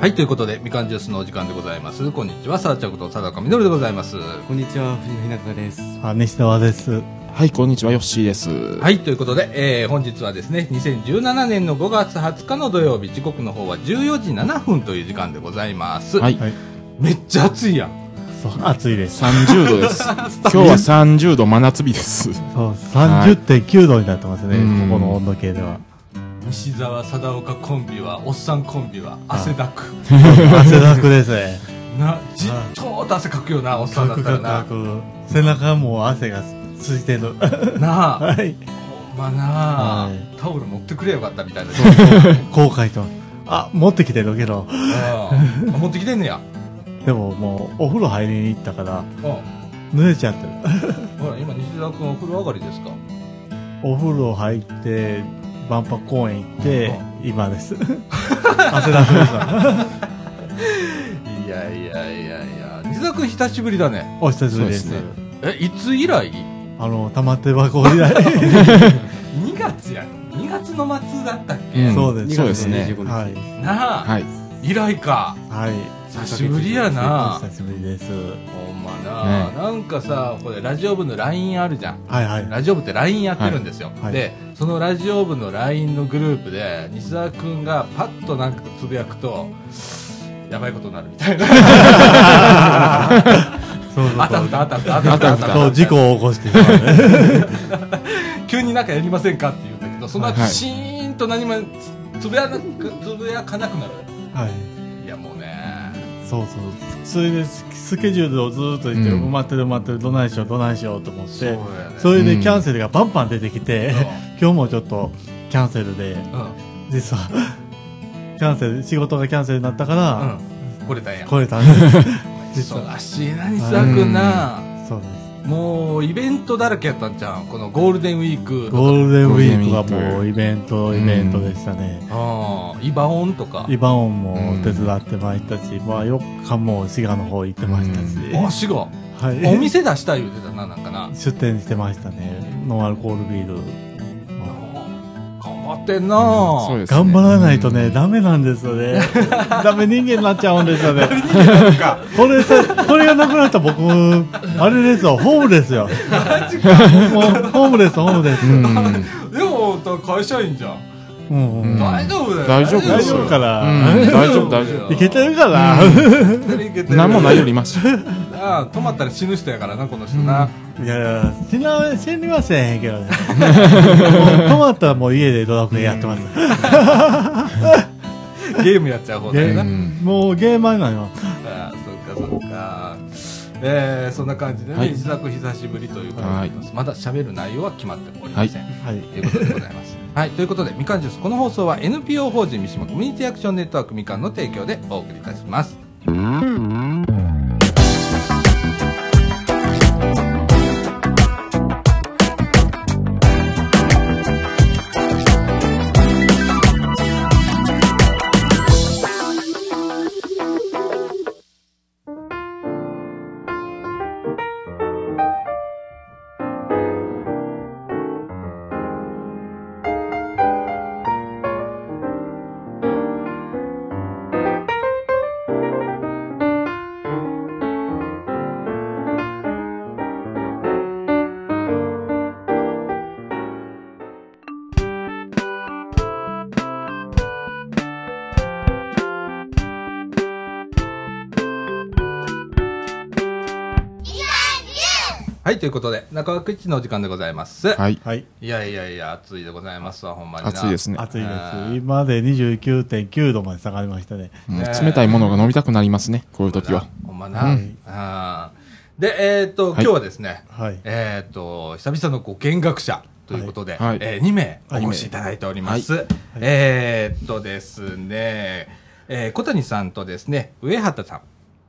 はい、ということで、みかんジュースのお時間でございます。こんにちは、さあちゃんこと佐高みのるでございます。こんにちは、藤野ひなたです。あ、西澤です。はい、こんにちは、ヨッシーです。はい、ということで、えー、本日はですね、2017年の5月20日の土曜日、時刻の方は14時7分という時間でございます。はい、はい。めっちゃ暑いやん。そう、暑いです。30度です。今日は30度真夏日です。そう、30.9度になってますね、うんここの温度計では。西澤貞岡コンビは、おっさんコンビは、汗だく。汗だくですね。な、じっと汗かくよな、おっさんだったらな。背中も汗がついてる。なあ、はい。ほんまなあ、はいタオル持ってくれよかったみたいな。後悔と。あ、持ってきてるけど。うんあ持ってきてんねや。でももう、お風呂入りに行ったから、うん。濡れちゃってる。ほら、今、西澤君お風呂上がりですか？お風呂入って、万博公園行って、今です。汗だくですわ。いやいやいやいや、西澤君久しぶりだね。お久しぶりです。ですえ、いつ以来？あの、玉手箱以来。?2 月や。2月の末だったっけ、うんそうですそうですね。25日はい。なあ、はい。以来か。はい。久しぶりやな。久しぶりです。まな、ね。なんかさ、これラジオ部の LINE あるじゃん。はいはい。ラジオ部って LINE やってるんですよ、はい。でそのラジオ部の LINE のグループで西澤君がパッとなんかつぶやくとやばいことになるみたいな。そうそうあたふたあたふたあたふたあた。ふた事故を起こして。急になんかやりませんかって言うんだけどその後はいシーンと何もつぶやなくつぶやかなくなる。はい。そうそう。それでススケジュールをずーっとして、うん埋まってる埋まってる、どないしよう、どないしようと思って、それでうん。キャンセルがバンバン出てきて、今日もちょっとキャンセルで、うん。実は、キャンセル、仕事がキャンセルになったから、うん。これたんや。来れたん。忙しいな西澤君な。そうです。もうイベントだらけやったんじゃんこのゴールデンウィークゴールデンウィークはもうイベント、イベントでしたね。ああイバオンとかイバオンも手伝ってまいったし、まあ4日も滋賀の方行ってましたし、あ、滋賀？はい。お店出したい言うてたな、なんかな。出店してましたね。ノンアルコールビール。ってんなそうですね。頑張らないとね、ダメな んですよね。ダメ人間になっちゃうんですよね。これさ、これがなくなったら僕、あれですよ、ホームですよ。もう、ホームです、ホームです。うん。でも、会社員じゃん。うんうん大丈夫だよ。大丈夫大丈夫かな、うん大丈夫、大丈いけてるかな、夫。何もないよりまし。ああ、止まったら死ぬ人やからな、この人な。いや、死な、死にはせえへんけどね。もう止まったらもう家でドラクエやってます。ゲームやっちゃう方だよな。うんもうゲーマーなのよ。ああ、そっかそっか。えー、そんな感じでね、はい西田君久しぶりということでございます。まだ喋る内容は決まっておりません。はい。ということでございます。はい、ということで、みかんジュース、この放送は NPO 法人三島コミュニティアクションネットワークみかんの提供でお送りいたします。はい、ということで、中枠一のお時間でございます。はい。はい。いやいやいや、暑いでございますわ、ほんまにな。暑いですね。暑いです今まで29.9度まで下がりましたね。冷たいものが飲みたくなりますね、こういう時は。ほんまな。うんで、えっ、と、はい今日はですね、はい。えっ、と、久々のご見学者ということで、はいはいえ2名お越しいただいております。えっ、とですね、えー小谷さんとですね、上畑さん、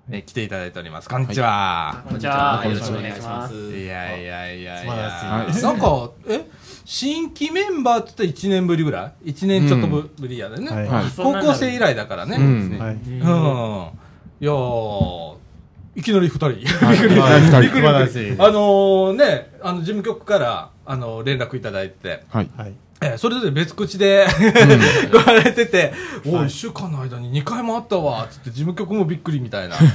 えー来ていただいております。こんにちは。こんにちは。よろしくお願いします。いやいやいやいや。なんか、え新規メンバーって言ったら1年ぶりぐらい ?1 年ちょっとぶぶりやでね。高校生以来だからね。うんはい。うん。いやー、いきなり二人。びっくりはいびっくりあのーね、あの、事務局から、あの、連絡いただいて、はい。はい。えーそれぞれ別口で、言われてて、おい、一週間の間に2回もあったわ、つって事務局もびっくりみたいな。はい。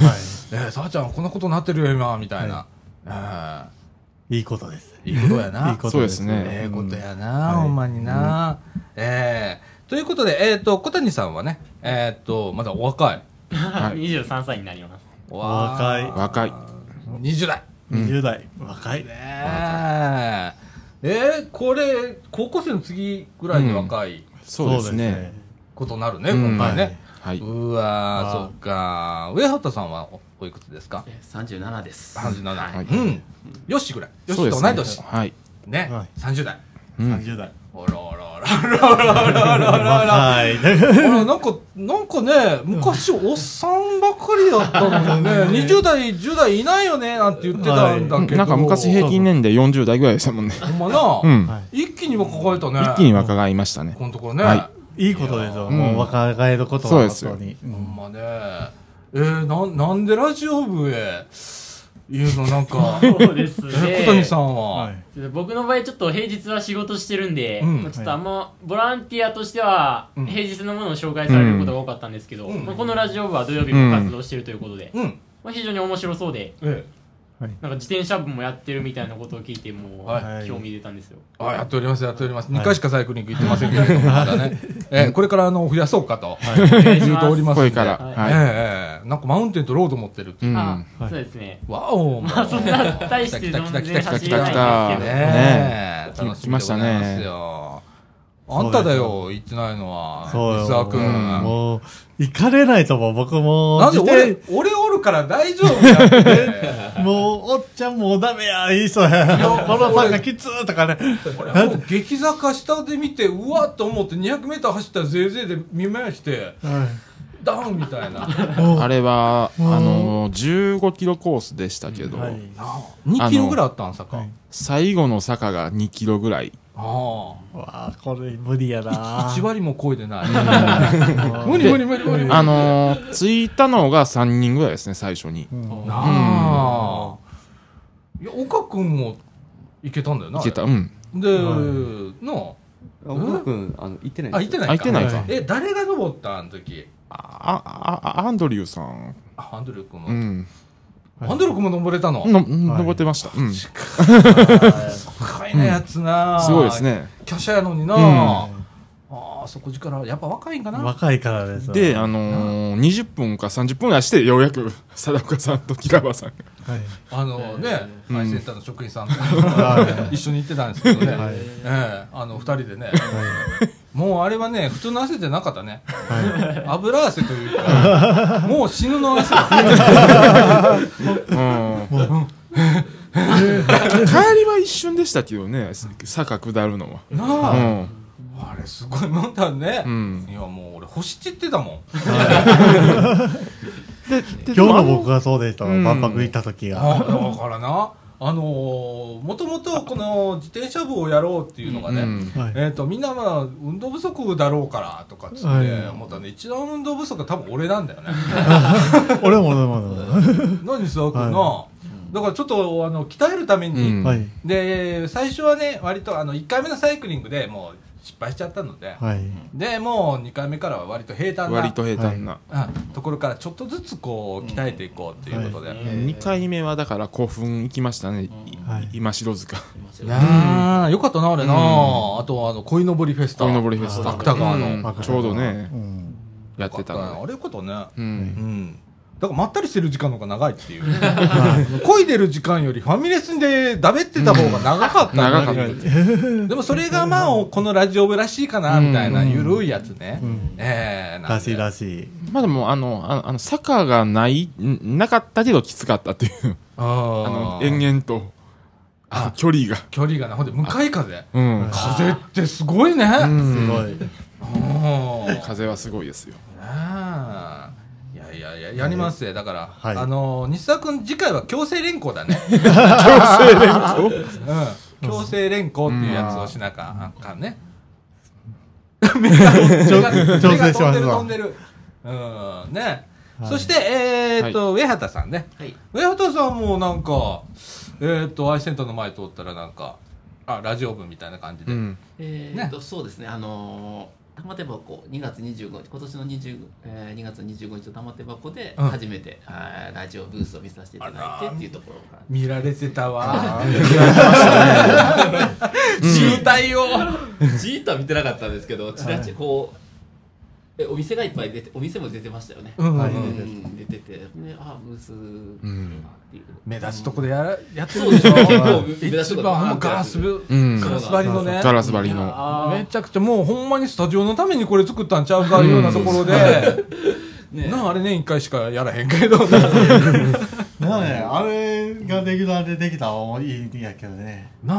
えー、さあちゃん、こんなことなってるよ、今、みたいな。えいいことです。ーいいことやな。いいことそうですねええことやな、はいほんまにな。ええということで、えっ、と、小谷さんはね、えっ、と、まだお若い。はい23歳になります。おわ若い若い。20代。20代。若い。ねえ。えー、これ、高校生の次ぐらいで若いそうですね。。ことになるね、うん今回ね。はいうわー、あーそっか。上畑さんはおおいくつですか？え37です。?37。はいうん。よしぐらい。よしと同い年。はい。ねは。30代。うん30代。あらあららららららあら。はい。なんか、なんかね、昔おっさんばっかりだったのにね、20代、10代いないよね、なんて言ってたんだけど。なんか昔平均年齢40代ぐらいでしたもんね。ほんまな、一気に若返ったね。一気に若返りましたね。このところね。いいことですよ。もう若返ることは本当に。ほんまね。えー、な、なんでラジオ部へ、いうのなんか、そうですね。え小谷さんは、はい。僕の場合ちょっと平日は仕事してるんで、うんまあちょっとあんまボランティアとしてはうん平日のものを紹介されることが多かったんですけど、うんまあこのラジオ部は土曜日も活動してるということで、うん。まあ、非常に面白そうでえはい。なんか自転車部もやってるみたいなことを聞いてもう、はい興味出たんですよえ。あ、やっております、やっております。2回しかサイクリング行ってませんけれども、まだね。えーこれからあの、増やそうかと、言うとおりますんで。これから。はいえはえええなんかマウンテンとロード持ってるっていう。い。うん。そうですね。わお、まあそんな大して来た来た来た来た来全然走れた来た。ないんですけどねえ、ね楽しみでございますよ。あんただよ、言ってないのは。そうよ。水沢君。うんもう、行かれないと思う。僕も。なんで自俺転、俺おるから大丈夫やって。もう、おっちゃんもうダメや、いい人や。この坂きつーとかね。俺 もう激坂下で見て、うわっと思って200メーター走ったらぜいぜいで見回して、はダウンみたいな。あれは、あうんの、15キロコースでしたけど、はい2キロぐらいあったんさか。はい最後の坂が2キロぐらい。あわあ、これ無理やあ。な。1割も超えてない。無理無理無理無理無理。あのー、着いたのが3人ぐらいですね、最初に。うんなあ。いや、岡くんも行けたんだよな。いけた。うん。で、はなあ岡君、あの、行ってないあ、行ってないか。あ行ってないかえ、誰が登ったあの時？あ、あ、あアンドリューさん。あアンドリュー君も。うん。アンドリュー君も登れたの？の、登ってました。うん。す高いなやつな、ごいです。ね。華奢やのにな、うんああ、そこ力、やっぱ若いんかな。若いからです。で、あのー、20分か30分ぐらいして、ようやく、貞岡さんと木川さんが。はい。あのね、うん。アイセンターの職員さんとは 一緒に行ってたんですけどね、はい。ええあの二人でね、もうあれはね、普通の汗じゃなかったね、油汗というか、もう死ぬの汗。うん。帰りは一瞬でしたけどね、坂下るのは。なうあ、ん。あれすごいもんだね、うん。いやもう俺星散ってたもん今日の僕がそうでしたわ。うん万博行った時が。だからなあのー、もともとこの自転車部をやろうっていうのがね、うんはいえー、とみんなまあ運動不足だろうからとかっつって思ったね、一番運動不足は多分俺なんだよね俺も俺も俺も。何すわくんな、だからちょっとあの鍛えるために、うん。で最初はね割とあの1回目のサイクリングでもう失敗しちゃったので、はい。でもう2回目からは割と平坦な割と平坦な。うんところからちょっとずつこう鍛えていこうっていうことで、はい2回目はだから古墳行きましたね、いはい。今城塚。いやーよかったなあれな、うん。あとあの鯉のぼりフェスタ。鯉のぼりフェスタ。芥川の、うん。ちょうどね。う、ん。やってたあのれよかったね。で。う。うんんだからまったりしてる時間の方が長いっていう。漕いでる時間よりファミレスでだべってた方が長かった、長かった。でもそれがまあこのラジオ部らしいかなみたいなゆるいやつね、うん。ええなんで。らしいらしい。まあでも、あの、あの、あの坂がない、んなかったけどきつかったっていう。ああの、ー延々と、あ距離が。距離がねほんで向かい風。うん。風ってすごいね、うん。すごい。風はすごいですよ。えいやいやいややりますよだから、はい。あの西田君次回は強制連行だね。強制連行？うん。強制連行っていうやつをしなかあかんね。調目が飛んでる飛んでる。うん、ね。そして、えーっと、上畑さんね。はい。上畑さんもなんか、えーっと、アイセンターの前通ったらなんか、あラジオ部みたいな感じで、うん。えーっと、そうですね、あのー、玉手箱2月25日、今年の20、えー、2月25日の玉手箱でうん。初めて、あーラジオブースを見させていただいてっていうところから。見られてたわ。渋滞を。じーっとは見てなかったんですけど、ちらちらこう、えお店がいっぱい出て、お店も出てましたよね。うんはいうん、出てて、ね、あブース、う。目立つとこでやらやってそうるでしょ。ですねもう目立つとこ一番ほんまガラスぶうん。ガラス張りのね。ガラス張りの。あめちゃくちゃもうほんまにスタジオのためにこれ作ったんちゃうかいうようなところで、ね。なああれ年1回しかやらへんけど なあね、あれがレギュラーでできたらいいんやけどね。なあ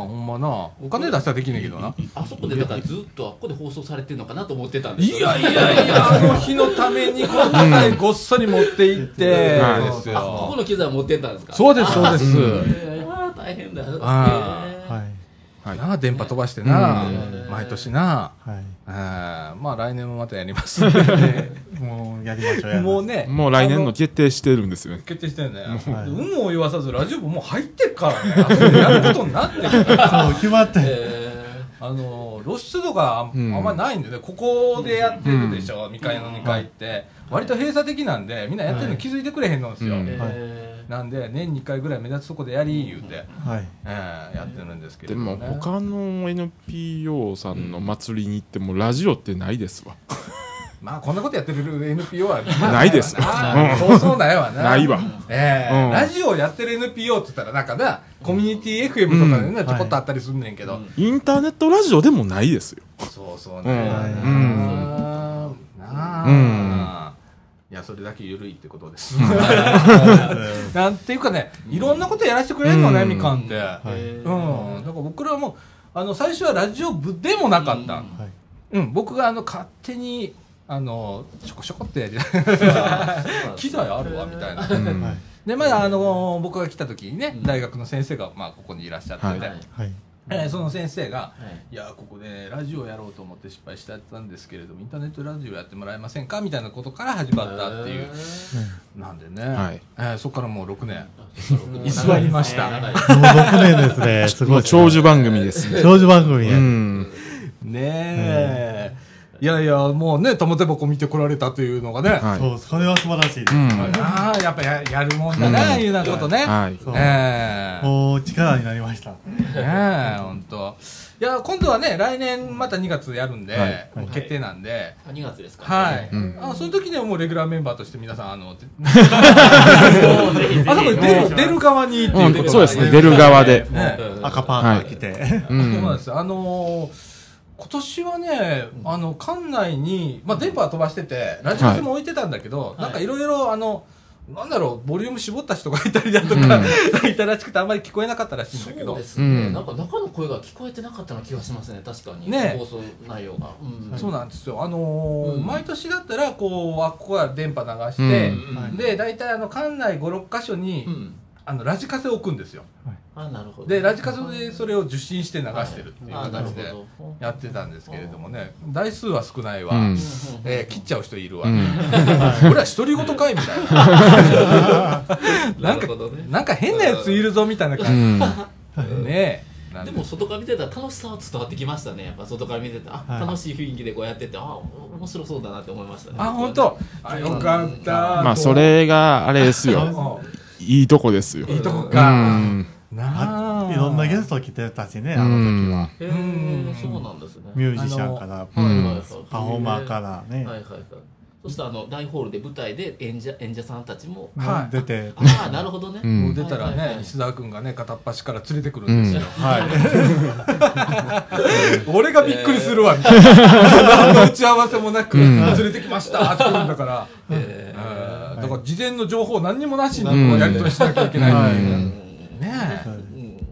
ほんまな。お金出したらできんねんけどな。あそこでだからずっとあここで放送されてるのかなと思ってたんですよ。いやいやいや あの日のためにこの機材ごっそり持って行って。はいですあここよの機材持ってったんですか？そうですそうです。えーあー大変だ。あえーなあ電波飛ばしてなうん。毎年な。はい。あーまあ来年もまたやります。ん でもうやりましょう。もうねもう来年あの決定してるんですよ。ね決定してんね、はい。有無を言わさずラジオ部もう入ってっからね。あそこでやることになってるから。そう、決まって。えあの露出度があん,、うん。あんまりないんでね。ここでやってるでしょ、2階の2階って、割と閉鎖的なんでみんなやってるの気づいてくれへんのですよ、なんで年2回ぐらい目立つとこでやり言うて、はい。えーやってるんですけども、もね、他の NPO さんの祭りに行ってもラジオってないですわ。まあこんなことやってる NPO は ないですよなそうそうないわな。ないわ。ええうん。ラジオやってる NPO って言ったらなんかなコミュニティ FM とかでね、うん。ちょこっとあったりすんねんけど、インターネットラジオでもないですよ。そうそううん。ね、うん。なあ、うんいやそれだけ緩いってことです。なんていうかねいろんなことやらせてくれるのね、うんみかんって、ーうん。だから僕らもあの最初はラジオ部でもなかった、うん。はい。うん、僕があの勝手にあのちょこちょこってやり 機材あるわみたいな。でまだあの僕が来た時にね、大学の先生が、まあ、ここにいらっしゃってて、はい。えーその先生がはい「いやここでラジオやろうと思って失敗しちゃったんですけれどもインターネットラジオやってもらえませんか?」みたいなことから始まったっていう、なんでね、はい。えーそこからもう6年。居居座りました。もう6年ですね。すごい。長寿番組ですね。長寿番組うや。ん。ねえ、いやいやもうね玉手箱見てこられたというのがね、はい。そう、それは素晴らしいです。うん。ああやっぱややるもんだね、うん。いうようなことね、はい。そう。ええ。もう力になりました。ねえ本当。いや今度はね来年また2月やるんで、はい。もう決定なんで、あ2月ですか。はい、うん。あその時にはもうレギュラーメンバーとして皆さんあの ぜひぜひ。あそこに出る出る側にっていうことうんそうですね出る側で。ねうん赤パーカー着て。うそうなんです。あのー今年はね、あの館内に、まあ、電波は飛ばしててラジオも置いてたんだけど、い。なんかいろいろあのなんだろうボリューム絞った人がいたりだとか、いたらしくてあんまり聞こえなかったらしいんだけど。そうですね、うん。なんか中の声が聞こえてなかったような気がしますね確かに。ね。放送内容が、うん。そうなんですよ、あのーうん。毎年だったらこうあここは電波流して、うん。で大体あの館内56箇所に、うんあのラジカセを置くんですよ。あなるほど。でラジカセでそれを受信して流してるっていうあなる形でほど。やってたんですけれどもね。台数は少ないわ、うん。えー切っちゃう人いるわ、うん。俺は独り言かいみたいな。な かなんるほどね。なんか変なやついるぞみたいなう感ん。じ、ねえ。なんで。も外から見てたら楽しさは伝わってきましたね。やっぱ外から見ててあ、はい。楽しい雰囲気でこうやっててあ面白そうだなって思いましたね。あ本当。あよかった。まあそれがあれですよ。うんいいとこですよ。いいとこうか、ん。なあ。いろんなゲスト来てたしね、あの時は。へうん。えそうなんですね。ミュージシャンから、パフォーマーからね、はいはいはいそしてあの大ホールで舞台で演者演者さんたちもはい。出て、ああなるほどね、うん。もう出たらはいはいはい。ね石澤君がね片っ端から連れてくるんですよ、はい。俺がびっくりするわみたいな。何の打ち合わせもなくん。連れてきましたって来るんだから、えうんだから事前の情報何にもなしにやり取りしなきゃいけないっていう、はい。ねえ。うん。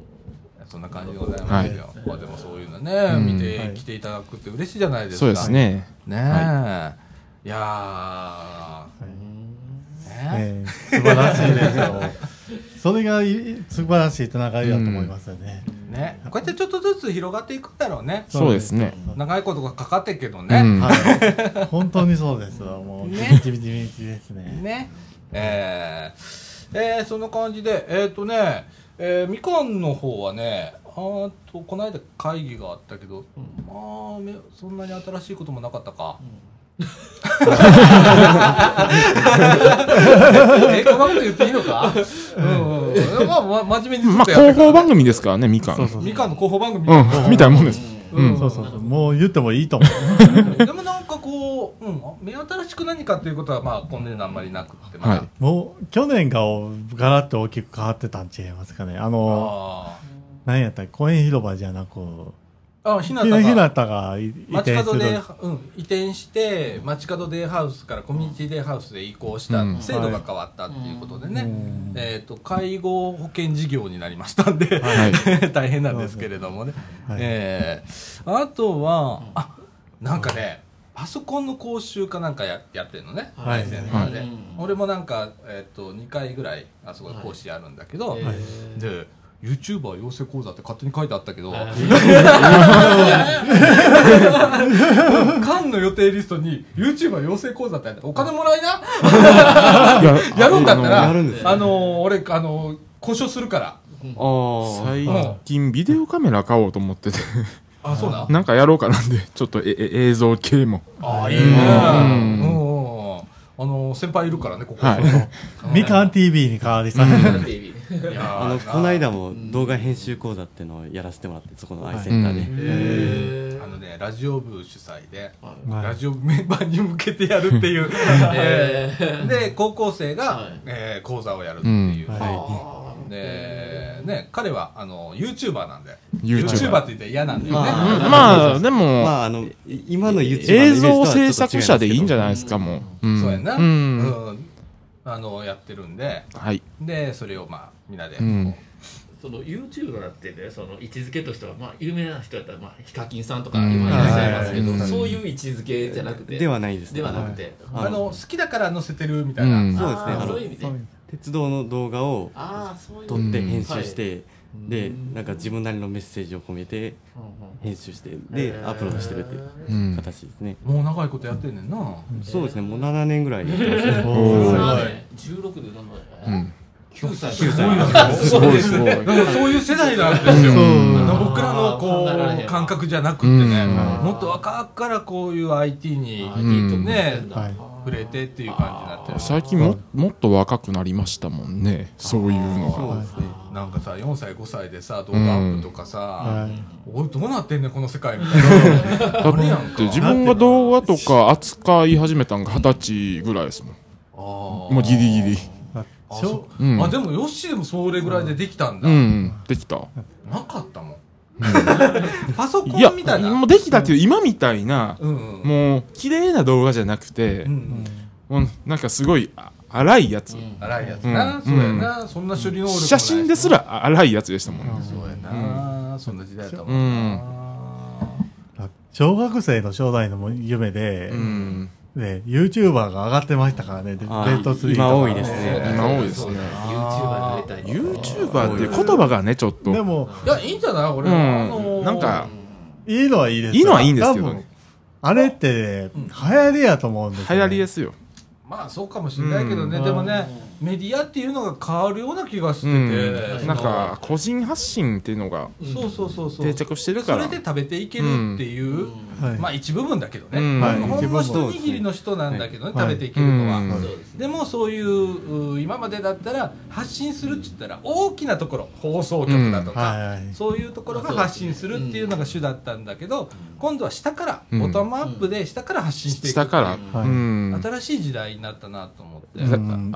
そんな感じでございますよ、まあでもそういうのね、うん。見てきていただくって嬉しいじゃないですか。そうですね。ねえ、い、やー、素晴らしいですよ。それがい素晴らしいつながりだと思いますよね。ね。こうやってちょっとずつ広がっていくんだろうね。そうですね。長いことがかかってるけどね、うん。はい。本当にそうですよ。もう、ね。ビチビチビチですね。ね。えー。えーそんな感じでえっ、とねえーみかんの方はねあーとこの間会議があったけど、まあめそんなに新しいこともなかったか、えこんなこと言っていいのか、うん。うん、まあ、ま、真面目にずまあ、広報番組ですからね、みかん。そうそうみかん。の広報番組。うん、みたいなもんです。うん。そうそうそう。もう言ってもいいと思う。でもなんかこう、うん、目新しく何かっていうことはまあ今年あんまりなくってはい。もう、去年がガラッと大きく変わってたんちゃいますかね。あの、あ何やったっけ公園広場じゃなく、ああひなたが。なたが移街転する。角で、うん、移転して街角デイハウスからコミュニティデイハウスで移行した、うん。制度が変わったっていうことでね、うんえー、と介護保険事業になりましたんで、はい。大変なんですけれどもね、はい。えーあとは、あなんかねパソコンの講習かなんかややってるのね、はい。センターで、はい。俺もなんか、えー、と2回ぐらいあそこで講師やるんだけど、はい。で YouTuber 養成講座って勝手に書いてあったけど、缶の予定リストに YouTuber 養成講座ってあってお金もらいな。や やるんだったらやるんですねあのー俺あのー交渉するから。ああ。最近ビデオカメラ買おうと思ってて、あそうな なんかやろうかなんで、ちょっとええ映像系も。ああいいね。うん。うん。うんあのー先輩いるからねここ。はい。みかん TV に変わりさ。せて、いやー あの、この間も動画編集講座っていうのをやらせてもらって、そこのアイセンターで。うん。へあのねラジオ部主催ではい。ラジオ部メンバーに向けてやるっていう、え ー で高校生が、はい。えー講座をやるっていう、うん。はでね彼はあの YouTuber なんで。YouTuber YouTuber って言ったら嫌なんだよね、ままあ、でも、まあ、あの、い今の映像制作者でいいんじゃいないですか、もう。うん。そうやんな、ううんん。あのやってるんで。はい。でそれをまあみんなで、うん。その YouTuber ってねその位置づけとしてはまあ有名な人だったらまあヒカキンさんとかうん。今いらっしゃいますけど、はい。そういう位置づけじゃなくてではないですね。ではなくて、はい。あの好きだから載せてるみたいな、うん。そうですね。そういう意味で。鉄道の動画をああそういう。撮ってうん編集して、でうん。なんか自分なりのメッセージを込めて編集してへでーアップロードしてるっていううん。形ですね、もう長いことやってんねんな、そうですねもう7年ぐらいやってますね。おおー。ー16でどんどんうん。9歳。すごいなす。ごいすごい。だからそういう世代なんですよ、僕らのこうん感覚じゃなくってね、うん。もっと若くからこういう IT にん。ねはい。触れてっていう感じになってる。最近ももっと若くなりましたもんね、そういうのが。そうですねなんかさ4歳5歳でさ動画アップとかさ、はい。おいどうなってんねんこの世界みたいな。だ あれやんか。って自分が動画とか扱い始めたんが二十歳ぐらいですもん。あー。もうギリギリ。あそう。うん。あでもヨッシーでもそれぐらいでできたんだ、うん、できた。なかったもん。パソコンみたいな。もうできたけど、今みたいな、うんうん。もう、綺麗な動画じゃなくてう、ん。もうなんかすごい、あ荒いやつ。荒いやつ。な、うん。そうやな、そんな処理能力写真ですら荒いやつでしたもん。そうやな、そんな時代だもうん。な、小学生の将来の夢で、うん。ね、YouTuber が上がってましたからね、デあーッド3とか。今多いですね。今多いですね。YouTuber になりたい YouTuber って言葉がね、ちょっと。でも、いやいいんじゃない？俺、うん。あのーなんか、いいのはいいですよ。いいのはいいんですけどあれって、流行りやと思うんですよ、流行りですよ。まあそうかもしれないけどね、うん。でもねメディアっていうのが変わるような気がしてて、うん。なんか、個人発信っていうのがそうそうそうそう。定着してるから。それで食べていけるっていう、はい。まあ一部分だけどね、うん。はい。ほん一部分ま一握りの人なんだけどね、はい食べていけるのは、うんそうですねでもそういうう今までだったら発信するって言ったら大きなところ放送局だとか、はいはい。そういうところが発信するっていうのが主だったんだけど、今度は下から、うん。ボトムアップで下から発信していく下から。はい。うん。新しい時代になったなと思って、うん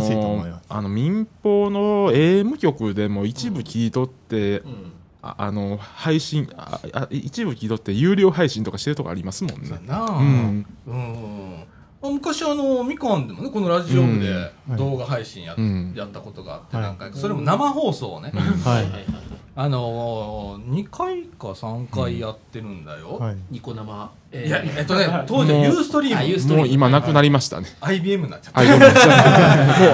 思いますあの民放の AM 局でも一部切り取って、うん。ああの配信ああ一部切り取って有料配信とかしてるとこありますもんね。な。ううん、ん。あ昔あのみかんでもねこのラジオ部でうん。動画配信や,、うん。やったことがあって、はい。何回か。それも生放送をね、はい。あのー、2回か3回やってるんだよ、はい。ニコ生。えいやえっとね当時はユーストリーム。もう今なくなりましたね。IBM になっちゃった。も も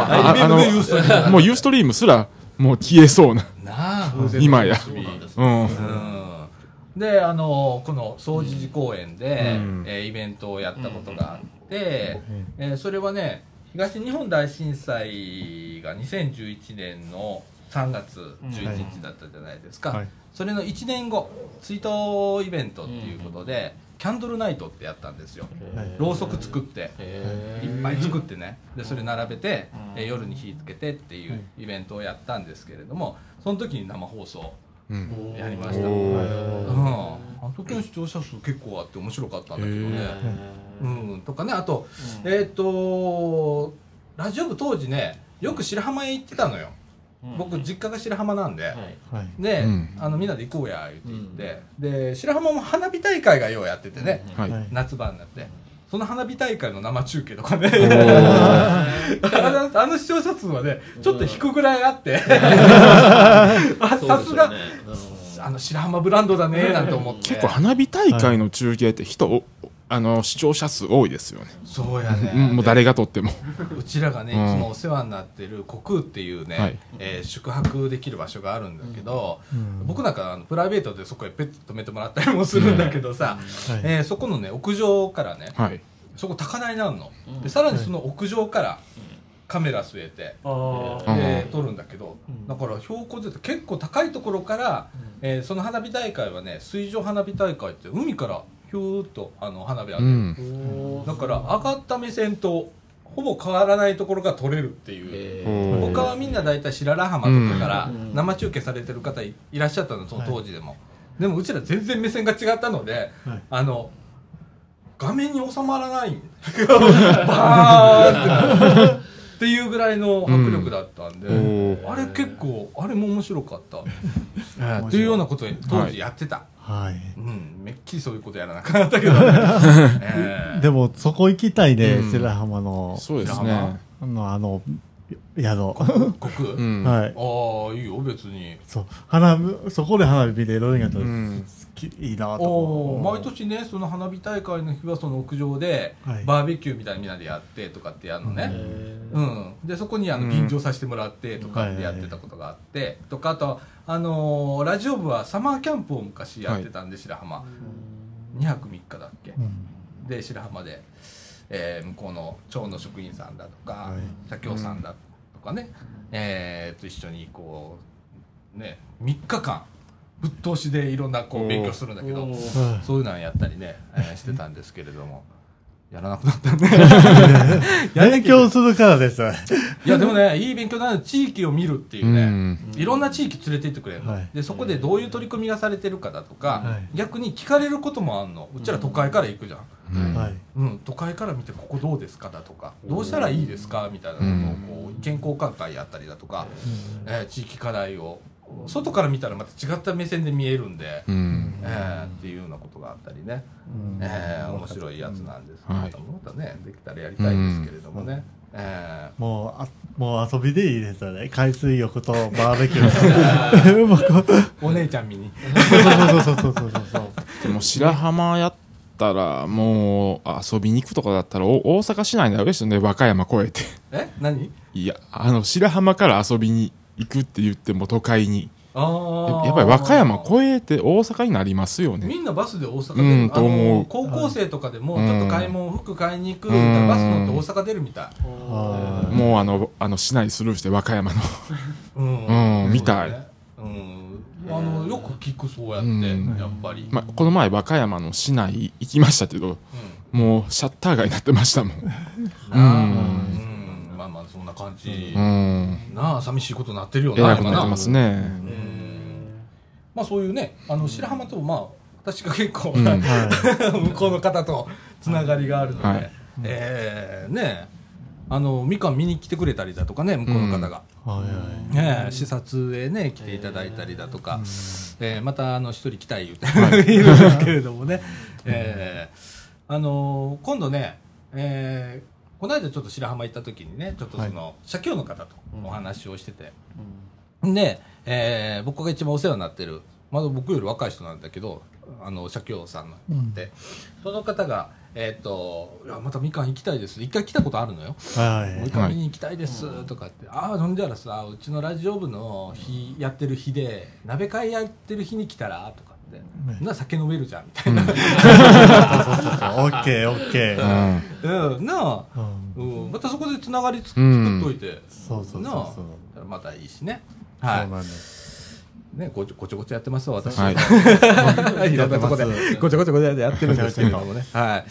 う IBM ユーストリーム。もうユーストリームすらもう消えそうな。なあ今や。そうなん。であのこの総持寺公園で、うん。えーイベントをやったことがあって、えーそれはね東日本大震災が2011年の3月11日だったじゃないですか、はい。それの1年後追悼イベントっていうことで、キャンドルナイトってやったんですよ。はいろうそく作ってへいっぱい作ってね。でそれ並べて、えー夜に火つけてっていうイベントをやったんですけれどもその時に生放送うん。やりました、おうん、ー。あの時の視聴者数結構あって面白かったんだけどね、へうん、とかね。あと、えっ、とラジオ部当時ねよく白浜へ行ってたのよ、僕実家が白浜なんで、はい。はい。で、うん。あのみんなで行こうや言って言って、で白浜も花火大会がようやっててね、夏場になって。その花火大会の生中継とかね。あのあの視聴者数はねちょっと引くぐらいあって。あさすが。あの白浜ブランドだねなんて思って。結構花火大会の中継って人、おあの視聴者数多いですよね、そうやね。うんもう誰が撮っても。うちらがね、うん。いつもお世話になってる国空っていうね、はい。えー宿泊できる場所があるんだけど、うん。僕なんかあのプライベートでそこへペッと泊めてもらったりもするんだけどさ、はい。えーそこのね屋上からねはい。そこ高台にあるの、でさらにその屋上からカメラ据えて、あー。撮るんだけど、だから標高で結構高いところから、えーその花火大会はね水上花火大会って海からひゅーっとあの花火上うげる、ん。だから上がった目線とほぼ変わらないところが撮れるっていう、他はみんな大体白良浜とかからうん。生中継されてる方いいらっしゃったのその当時でも、でもうちら全然目線が違ったので、はい。あの画面に収まらない。バーンってっていうぐらいの迫力だったんで、うん。おあれ結構あれも面白かった、えーっていうようなことを当時やってた、はい。うん、めっきりそういうことやらなかったけどね、えーでもそこ行きたいね、うん。白浜の。そうですね。あのあの宿、国、うん。はい。ああいいよ別に。そう。花火そこで花火見れるんやったら、うん。きいいなと毎年ねその花火大会の日はその屋上ではい。バーベキューみたいなみんなでやってとかってやるのね、うん。でそこにあのうん。便乗させてもらってとかってやってたことがあって、とかあと、あのーラジオ部はサマーキャンプを昔やってたんで、白浜。2泊3日だっけ、うん。で白浜で、えー向こうの町の職員さんだとか、はい。社協さんだとかね、えーと一緒にこうね3日間ぶっ通しでいろんなこう勉強するんだけどそういうのをやったりね、えーしてたんですけれどもやらなくなったね。勉強するからです。いやでもねいい勉強なの地域を見るっていうね、うん。いろんな地域連れて行ってくれるの、はい。でそこでどういう取り組みがされてるかだとか、はい。逆に聞かれることもあんの。うちら都会から行くじゃん、うん。はい。うん、都会から見てここどうですかだとか。どうしたらいいですかみたいなことをこう意見交換会やったりだとか、えー地域課題を外から見たらまた違った目線で見えるんで、うん。えーっていうようなことがあったりね、うん。えー面白いやつなんですけれはいども、またねできたらやりたいですけれどもね、えー。もう、あもう遊びでいいですよね。海水浴とバーベキュー。もうこうお姉ちゃん見に。そうそうそうそうそうそう。でも白浜やったらもう遊びに行くとかだったらお大阪市内になるですよね。和歌山越えて。え？何？いやあの白浜から遊びに行くって言っても都会に。あやっぱり和歌山越えて大阪になりますよね。みんなバスで大阪出る、うんと思う。高校生とかでもうんちょっと買い物、服買いに行くみたいなバス乗って大阪出るみたい、はもうあのあの市内スルーして和歌山の。うん。うんみたい。そうだね。うん、あのよく聞くそうやって、うん。やっぱり、まあ、この前和歌山の市内行きましたけどもうシャッター街になってましたもん。うん。うな感じ、うん。なあ寂しいことになってるよえならくな。ってますね。うん。まあそういうねあの白浜とまあ私が結構、うん。い。は 向こうの方とつながりがあるので、はい。えーねあのみかん見に来てくれたりだとかね向こうの方が、い。はいはい。ね視察へね来ていただいたりだとか、えー。またあの一人来たい言って、い、るんですけれどもね、えーあのー今度ね、えーこの間ちょっと白浜行った時にねちょっとその、社協の方とお話をしてて、で、えー僕が一番お世話になってるまだ僕より若い人なんだけどあの社協さんので、その方が、えっとまたみかん行きたいです。一回来たことあるのよ、はい。もう一回見に行きたいですとかって、ああそんじゃらさうちのラジオ部の日やってる日で鍋会やってる日に来たら？とかな酒飲めるじゃんみたいな、オッケーオッケうー。んうん、なあ、うんうん、またそこでつながりつ作うんっといて、そうそうそうなそう。あまたいいしねはそうなんです。い。ね、ごちょごちょごちょやってますわ、私。はいいろんなとこで、ごちょごちょごちょやってるんですけれどもね。はい。はい。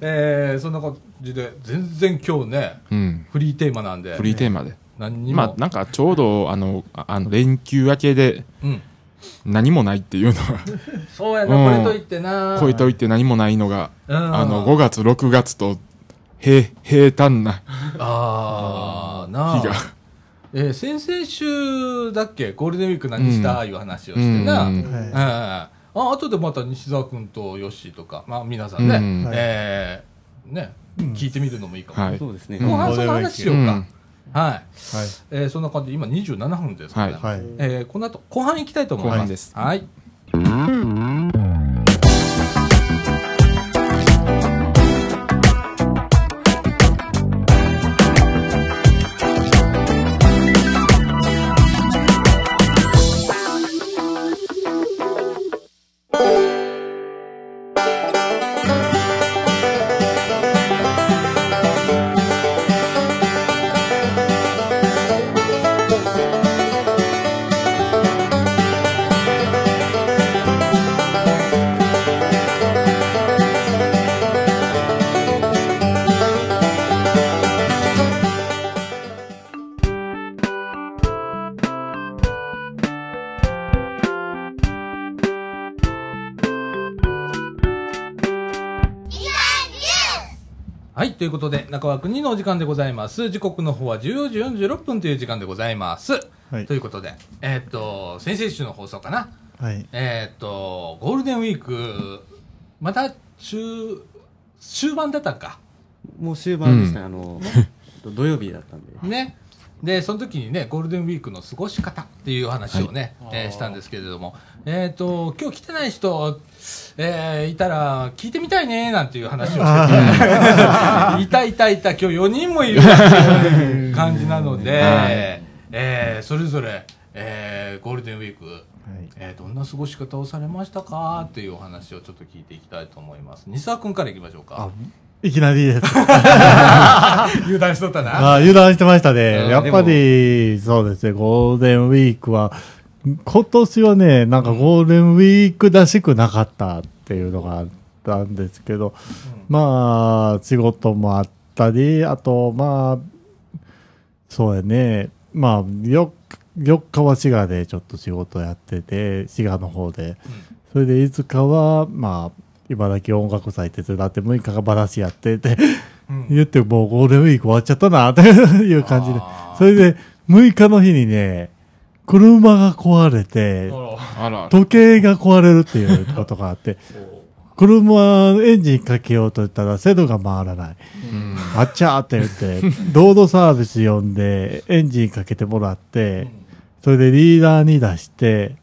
えー、そんな感じで、全然今日ね、うん。フリーテーマなんで、フリーテーマで。何にも、まあ、なんかちょうど、あの、ああの、連休明けでうん。何もないっていうのが、そうやな、うんこれといってな。こういといって何もないのが、うんあの、5月、6月と、平、平坦なあー、なあ日が。えー、先々週だっけ？ゴールデンウィーク何した、うんいう話をしてな。ううんん。はいああとでまた西澤君とヨッシーとか、まあ皆さんね、うんえーね、聞いてみるのもいいかも。はいそうですね。うん後半その話しようか。うんはい。はい。えーそんな感じで今27分ですから、ねはいはい。えーこの後後半行きたいと思います。後半ですはい。はい。ということで、中枠2のお時間でございます。時刻の方は14時46分という時間でございます。はいということで、えーっと、先々週の放送かな。はい。えーっと、ゴールデンウィーク、また中、終盤だったんか。もう終盤ですね。うんあの、土曜日だったんで。ね。で、その時にね、ゴールデンウィークの過ごし方っていう話をね、はいえーしたんですけれども、えっ、と、今日来てない人、えーいたら聞いてみたいね、なんていう話をしてて、いたいたいた、今日4人もいる感じなので、はいえーそれぞれ、えーゴールデンウィーク、はい。えーどんな過ごし方をされましたかっていうお話をちょっと聞いていきたいと思います。西澤君からいきましょうか。いきなりです。油断しとったな。あ油断してましたうんね。やっぱり、そうですね、ゴールデンウィークは、今年はね、なんかゴールデンウィークらしくなかったっていうのがあったんですけど、まあ、仕事もあったり、あと、まあ、そうやね、まあ、4, 4日は滋賀でちょっと仕事やってて、滋賀の方で。それで5日は、まあ、茨城音楽祭手伝って6日がバラシやってて、うん。言ってもうゴールデンウィーク終わっちゃったな、という感じで。それで、6日の日にね、車が壊れて、時計が壊れるっていうことがあって、車、エンジンかけようと言ったら、セドが回らない。うん。あっちゃーって言って、ロードサービス呼んで、エンジンかけてもらって、それでリーダーに出して、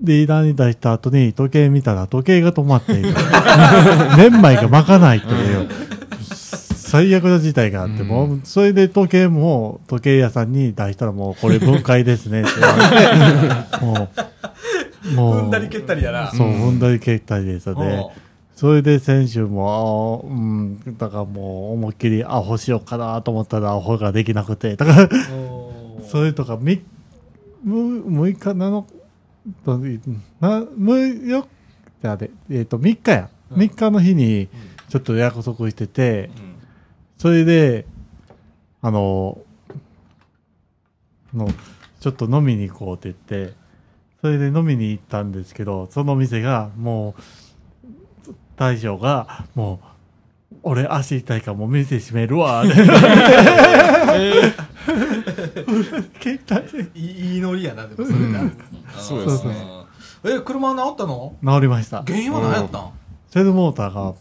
リーダーに出した後に時計見たら時計が止まっている。メンマイが巻かないという、最悪な事態があって、うん。もう、それで時計も、時計屋さんに出したらもう、これ分解ですねって言われて、もう、もう、踏んだり蹴ったりやな。そう、踏んだり蹴ったりですおね。それで先週も、うん、だからもう思いっきりアホしようかなと思ったらアホができなくて、だから、それとか、み、む、6日なの、とな、む、よ、あで、えっ、と、3日や。うん3日の日に、ちょっと約束してて、うんそれで、あの、の、ちょっと飲みに行こうって言って、それで飲みに行ったんですけど、その店がもう、大将が、もう、俺足痛いからもう店閉めるわ、って。携帯。でいいノリやな、でもそれな。そうですね。うん。え、車治ったの？治りました。原因は何やったん？あセルモーターが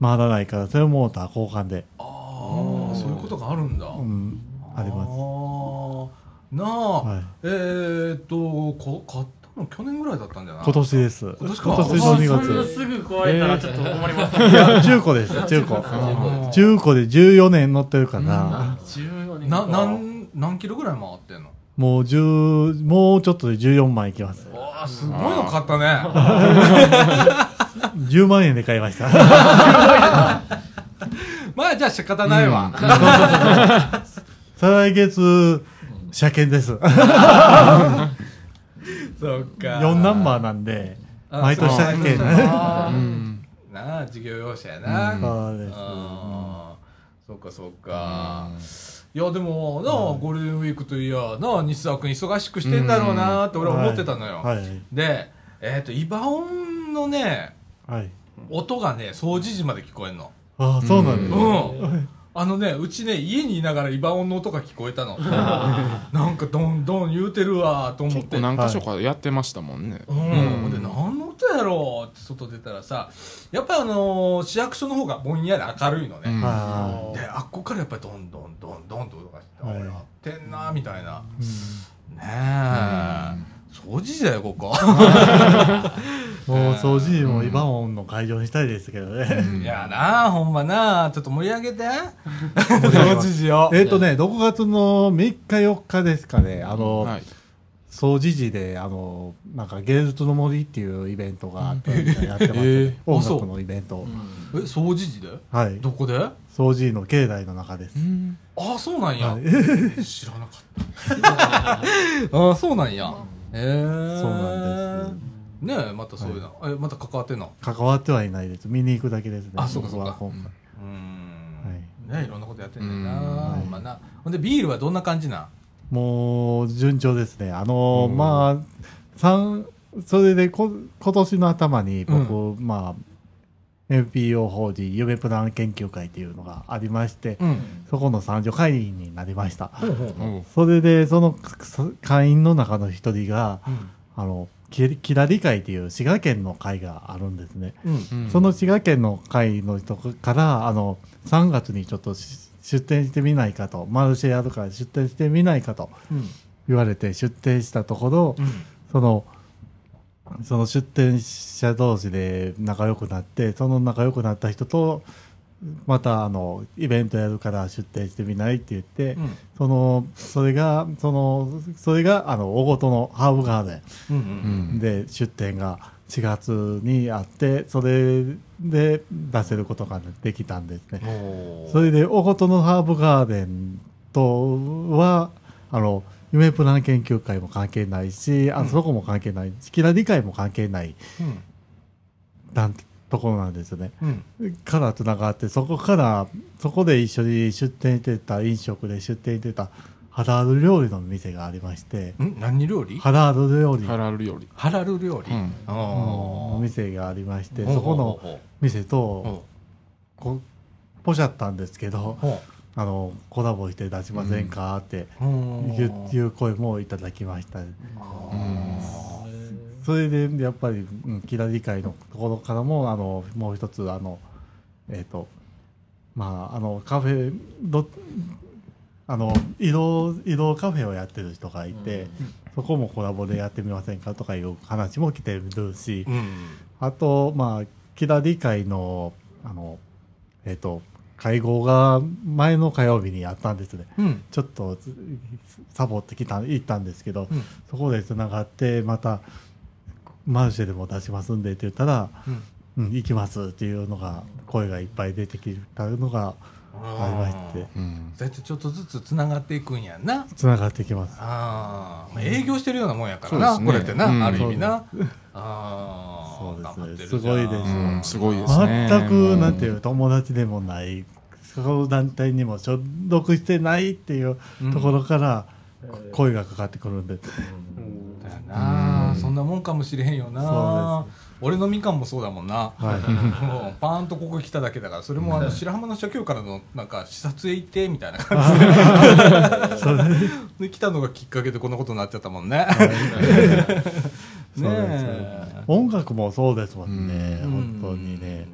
回らないから、セルモーター交換で、あー、そういうことがあるんだ。うん、あります。す。なあ、はい。えーっと、こ買ったの去年ぐらいだったんじゃない？今年です。今年か。今年の2そんな月。すぐ壊れたらちょっと困りますいや、中古です、中古。うん中古で14年乗ってるから、14年な、か何、何キロぐらい回ってんの？もう10、もうちょっとで14万いきます。わあ、すごいの買ったね。10万円で買いました。まあ、じゃあ仕方ないわ。再来月、車検です。そうか4ナンバーなんで、あ毎年車検。なあ事業用車やな、うんそうです。そうかそうか、いやでもなあ、ゴールデンウィークといやなあ西澤君忙しくしてんだろうなって俺は思ってたのよ、はい。でえっ、とイバ音のねはい。音がね掃除時まで聞こえんの。ああ、そうなんですうね。ん。あのねうちね家にいながらイバ音の音が聞こえたの。なんかどんどん言うてるわと思って。結構何箇所かやってましたもんね。うん、で何の音やろうって外出たらさやっぱりあのー市役所の方がぼんやり明るいのね、うん。はであっこからやっぱりどんどんやってんなみたいな、い。ねえ、掃除時だよここ。もう掃除もイバオンの会場にしたいですけどね。いやなあほんまな。あちょっと盛り上げて。掃除時を。えっとね、6月の3日4日ですかね、あの、はい。掃除時で、あの、なんか芸術の森っていうイベントがあって、やってます、えね。ー。音楽のイベント。え掃除時で？はい。どこで？あ掃除の境内の中です。あそうなんや、はい。知らなかった。あそうなんや。へえそうなんです。ねえまたそういうの、えまた関わってんの？関わってはいないです。見に行くだけですね。あそうかそうか。僕は今うん、ねいろんなことやってんねんな、うん。ほんまな。ほんでビールはどんな感じなん？もう、順調ですね。あの、うん。まあ、三それでこ、今年の頭に僕、まあ、NPO 法人夢プラン研究会っていうのがありまして、うん。そこの参助会員になりました。おうそれで、そのそ会員の中の一人が、うん。あの、ききらり会っていう滋賀県の会があるんですね。うん。うん。その滋賀県の会の人から、あの、3月にちょっとし出店してみないかと、マルシェやるから出店してみないかとうん。言われて出店したところ、その、その出店者同士で仲良くなって、その仲良くなった人と、またあの、イベントやるから出店してみないって言って、うんその、それが、その、それが、あの、大ごとのハーブガーデ。ンで出店が4月にあって、それで出せることができたんですね。それで、大ごとのハーブガーデンとは、あの、夢プラン研究会も関係ないし、あそこも関係ない、キラ理解も関係ない、うん。なんところなんですよね。うん。からつながって、そこから、そこで一緒に出店してた、飲食で出店してた、ハラール料理の店がありまして、ん？何料理？ハラール料理。ハラル料理。ハラル料理、うん。あのー店がありまして、そこの店と、こポシャったんですけどあの、コラボして出しませんか？ってううん。いういう声もいただきました。うん。それで、やっぱり、うん、キラ理解のところからも、あの、もう一つ、あの、えっ、と、まあ、あの、カフェ、ど、あの、移動、移動カフェをやってる人がいて、そこもコラボでやってみませんか？とかいう話も来てるし、うん。あと、まあ、キラ理解の、あの、えっ、と、会合が前の火曜日にあったんですね。うん。ちょっとずサボってきた、行ったんですけど、うん。そこで繋がって、また、マルシェでも出しますんでって言ったら、うん。うん、行きますっていうのが、声がいっぱい出てきたのがありまして、うん。そうやってちょっとずつつながっていくんやんな。繋がってきます。あー。まあ営業してるようなもんやからな、ね。これってな、うん。ある意味な。ああ頑張ってるすごいです。うん、すごいですね。全く、なんていう、友達でもない、その団体にも所属してないっていうところから、声がかかってくるんで、だよな、そんなもんかもしれへんよな。そう俺のみかんもそうだもんな、はい。もうパーンとここ来ただけだからそれもあの白浜の社協からのなんか視察へ行ってみたいな感じで。来たのがきっかけでこんなことになっちゃったもんね。ねそうですえ音楽もそうですもんね、うん。本当にね。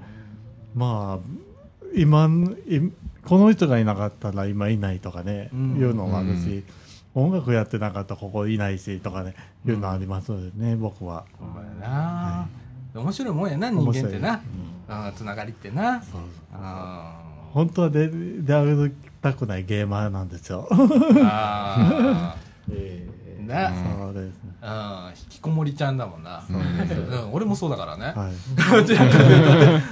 まあ、今、いこの人がいなかったら今いないとかね、うん。いうのもあるし、うん。音楽やってなかったらここいないしとかね、いうのありますのでね、僕は。ほんまやな、面白いもんやな人間ってな。あつながりってな。そうあ本当は出出歩きたくないゲーマーなんですよ。ー。あ ーな、そうですね。うん、引きこもりちゃんだもんな、うん、俺もそうだからね、はい。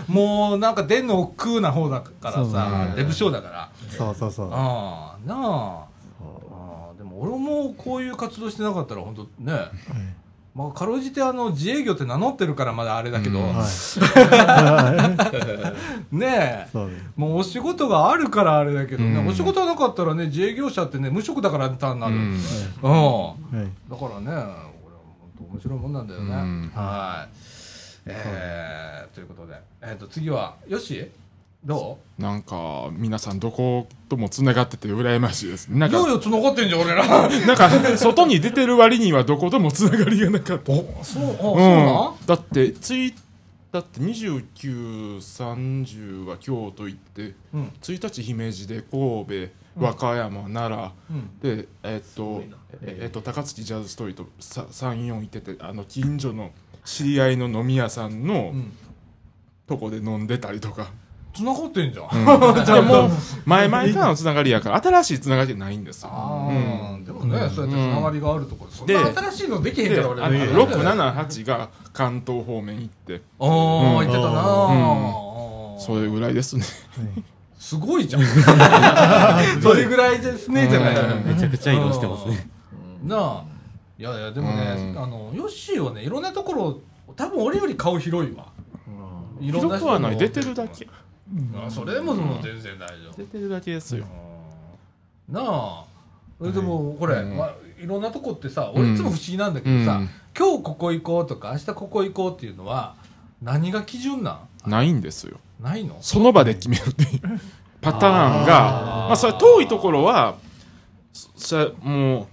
もうなんか出んの億劫な方だからさね。デブ症だから。そうそうそう。ああなあ。ああでも俺もこういう活動してなかったら本当ね、まあ、かろうじてあの自営業って名乗ってるからまだあれだけど、うん ねえ。そうです。もうお仕事があるからあれだけどね、うんお仕事がなかったらね自営業者ってね無職だから単なる、うんうん。はい。だからねこれは本当面白いもんなんだよね、うんはい。えー、ということで、えー、と次はよしどなんか皆さんどこともつながってて羨ましいです。なんかよいよ繋がってんじゃん俺ら。なんか外に出てる割にはどこともつながりがなかった。そうあそうなん、うん、だってついだって2930は京都行ってうん。1日姫路で神戸和歌山、奈良うん。でえっとええっと高槻ジャズストリート34行っててあの近所の知り合いの飲み屋さんのうん。とこで飲んでたりとか、繋がってんじゃん、でも前々からのつながりやから新しいつながりじゃないんですよ。でもね、そうやってつながりがあるところそんでな新しいのできへんから俺であのね678が関東方面行って。ああ、言ってたなそれぐらいですね。すごいじゃん。それぐらいですねじゃない。めちゃくちゃ移動してますね。なあ。いやいやでもね、うん。あのヨッシーはねいろんなところ多分俺より顔広いわ。いろんな広くはない。出てるだけあそれでももう全然大丈夫。出てるだけですよ。なあ。それでもこれ、うん。まあ、いろんなとこってさ俺いつも不思議なんだけどさ、うん。今日ここ行こうとか明日ここ行こうっていうのは何が基準なん？ないんですよ。ないの？その場で決めるっていう。パターンあー。がまあそれ遠いところはそそれもう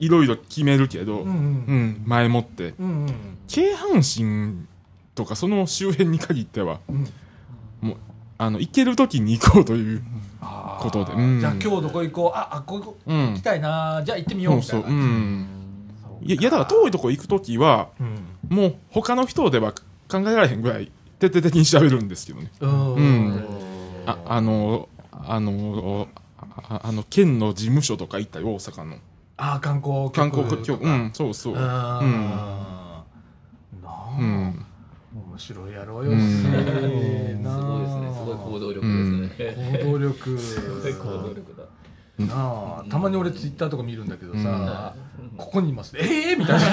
いろいろ決めるけど、うんううんん前もって。うんうん。京阪神とかその周辺に限ってはうん。もうあの行ける時に行こうという、ことで。うん。じゃあ今日どこ行こう？ああここう。ん。行きたいなじゃあ行ってみよう。そうそう、みたいな。うん、いやいやだから遠いとこ行く時はうん。もう他の人では考えられへんぐらい徹底的に調べるんですけどね。うん。うん。ああのあのああの県の事務所とか行ったり大阪の。あー観光観光局。局うんそうそう。うん。なあ、うん。面白いやろうよ、うん。しすごいごい行動力ですね、行動力。すごい行動力だ。なあたまに俺ツイッターとか見るんだけどさ、うん。ここにいます。ええー、みたいな。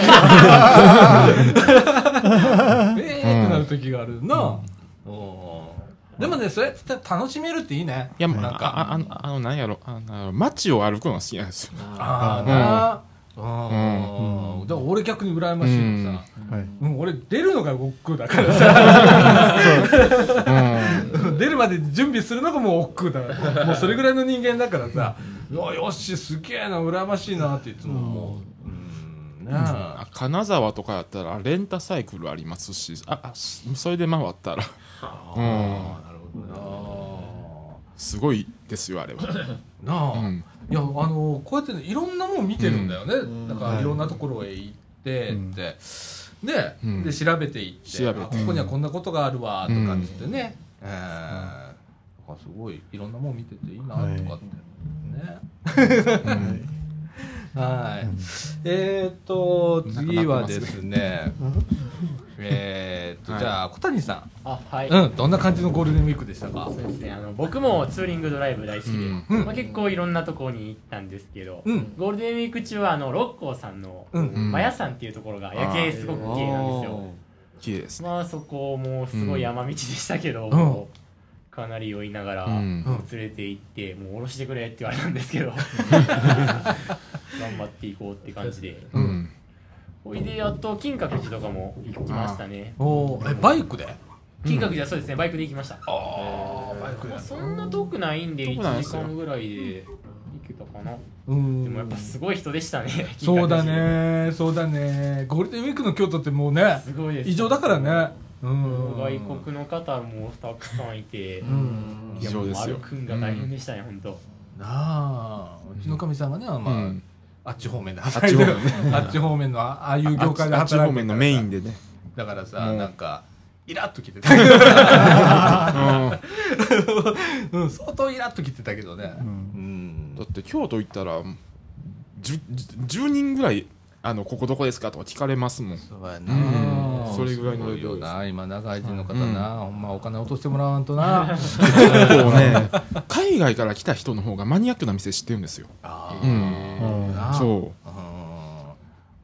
え えー？ってなる時があるな、うん。でもねそれって楽しめるっていいね。いやもうあなんか。ああのあのなんやろ。あの街を歩くのが好きなんですよ。ああなうん、だから俺逆に羨ましいのさ、はい。うん、俺出るのが億劫だから。さう。ん。出るまで準備するのがもう億劫だもうそれぐらいの人間だからさ「うわよしすげえな羨ましいな」っていつも思う、うん、ねえあ金沢とかやったらレンタサイクルありますし。ああそそれで回ったら。うん。なるほすごいですよあれは、どななあ、うんいやあのこうやってねいろんなもん見てるんだよね、ん。だからい。ろんなところへ行ってうん。って、ね、うん。で調べていってここにはこんなことがあるわとかっつってね、えーなんかすごいいろんなもん見てていいなとかって、ね。うん。はい。えっ、と、次はですね、えっと、はい。じゃあ、小谷さあはい、ん。うん、どんな感じのゴールデンウィークでしたか？そうですねあの僕もツーリングドライブ大好きで、うんまあ、結構いろんなところに行ったんですけど、うん。ゴールデンウィーク中はあの六甲さんのうん。うん。マヤ山っていうところが夜景すごく綺麗なんですよ。綺麗ですね。まあそこもすごい山道でしたけど、かなり酔いながらうん。連れて行って、もう降ろしてくれって言われたんですけど 頑張っていこうって感じで。うんほいであと金閣寺とかも行きましたねおーえ、バイクで？金閣寺はそうですねバイクで行きましたああ、バイクでまあ、。そんな遠くないんで遠くない1時間ぐらいで行けたかなうんでもやっぱすごい人でしたね そうだね、そうだね。ゴールデンウィークの京都ってもうね、すごいです異常だからね。うん。外国の方もたくさんいて、うん。いやもう異常ですよ歩くんが大変でしたね、本当。なあ、うちのかみさんがね、まあ、うんあっち方面であっ働いてる。ち方面。あっち方面のあああいう業界であっち働いてるからさ方面のメインでね、だからさ、なんか、イラッときてた。うん。うん、相当イラッときてたけどね。ううん。だって京都行ったら 10, 10人ぐらいあのここどこですかとか聞かれますもん。そうやうん。な、それぐらいのす。ごよな、今、長井人の方な、ほん。まお金落としてもらわんとな。結構ね海外から来た人の方がマニアックな店知ってるんですよ。あうん。うんあ。なそう。うん。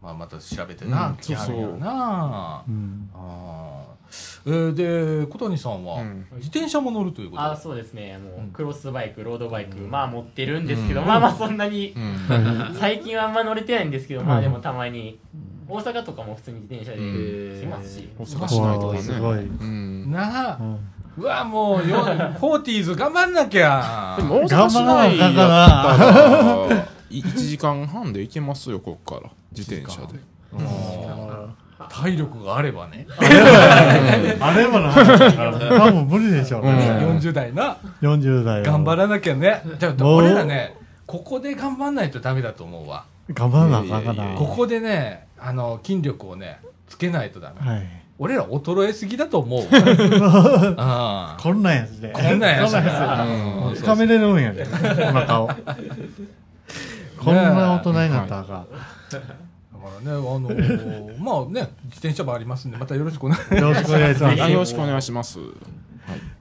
まあまた調べてな、うん。来はるんやろな。うん。あーえーで小谷さんはうん。自転車も乗るということで、あそうですね。もうん。うクロスバイクロードバイク、まあ持ってるんですけど、うん。まあまあそんなにうん。最近はあんま乗れてないんですけど、うん。まあでもたまに大阪とかも普通に自転車うん。で来ますし、大阪市内とかね。すごいうん。なあうん。うわもうよフォーティーズ頑張んなきゃ。でも大阪市内やったら1時間半で行けますよこっから。自転車で。うん体力があればね、あれはな、多分無理でしょううん。ね。40代な。40代は頑張らなきゃね。じゃあ俺らねここで頑張んないとダメだと思うわ。頑張らなあかんかな。ここでねあの筋力をねつけないとダメ。はい。俺ら衰えすぎだと思うあ こんなんやつで。こんなんやつで。深めれるんやで、お腹を。こんな大人になったらあかだからね、あのー まあね、自転車もありますんで、またよろしくお願いん。よろしくお願いします。あよろしくお願いします。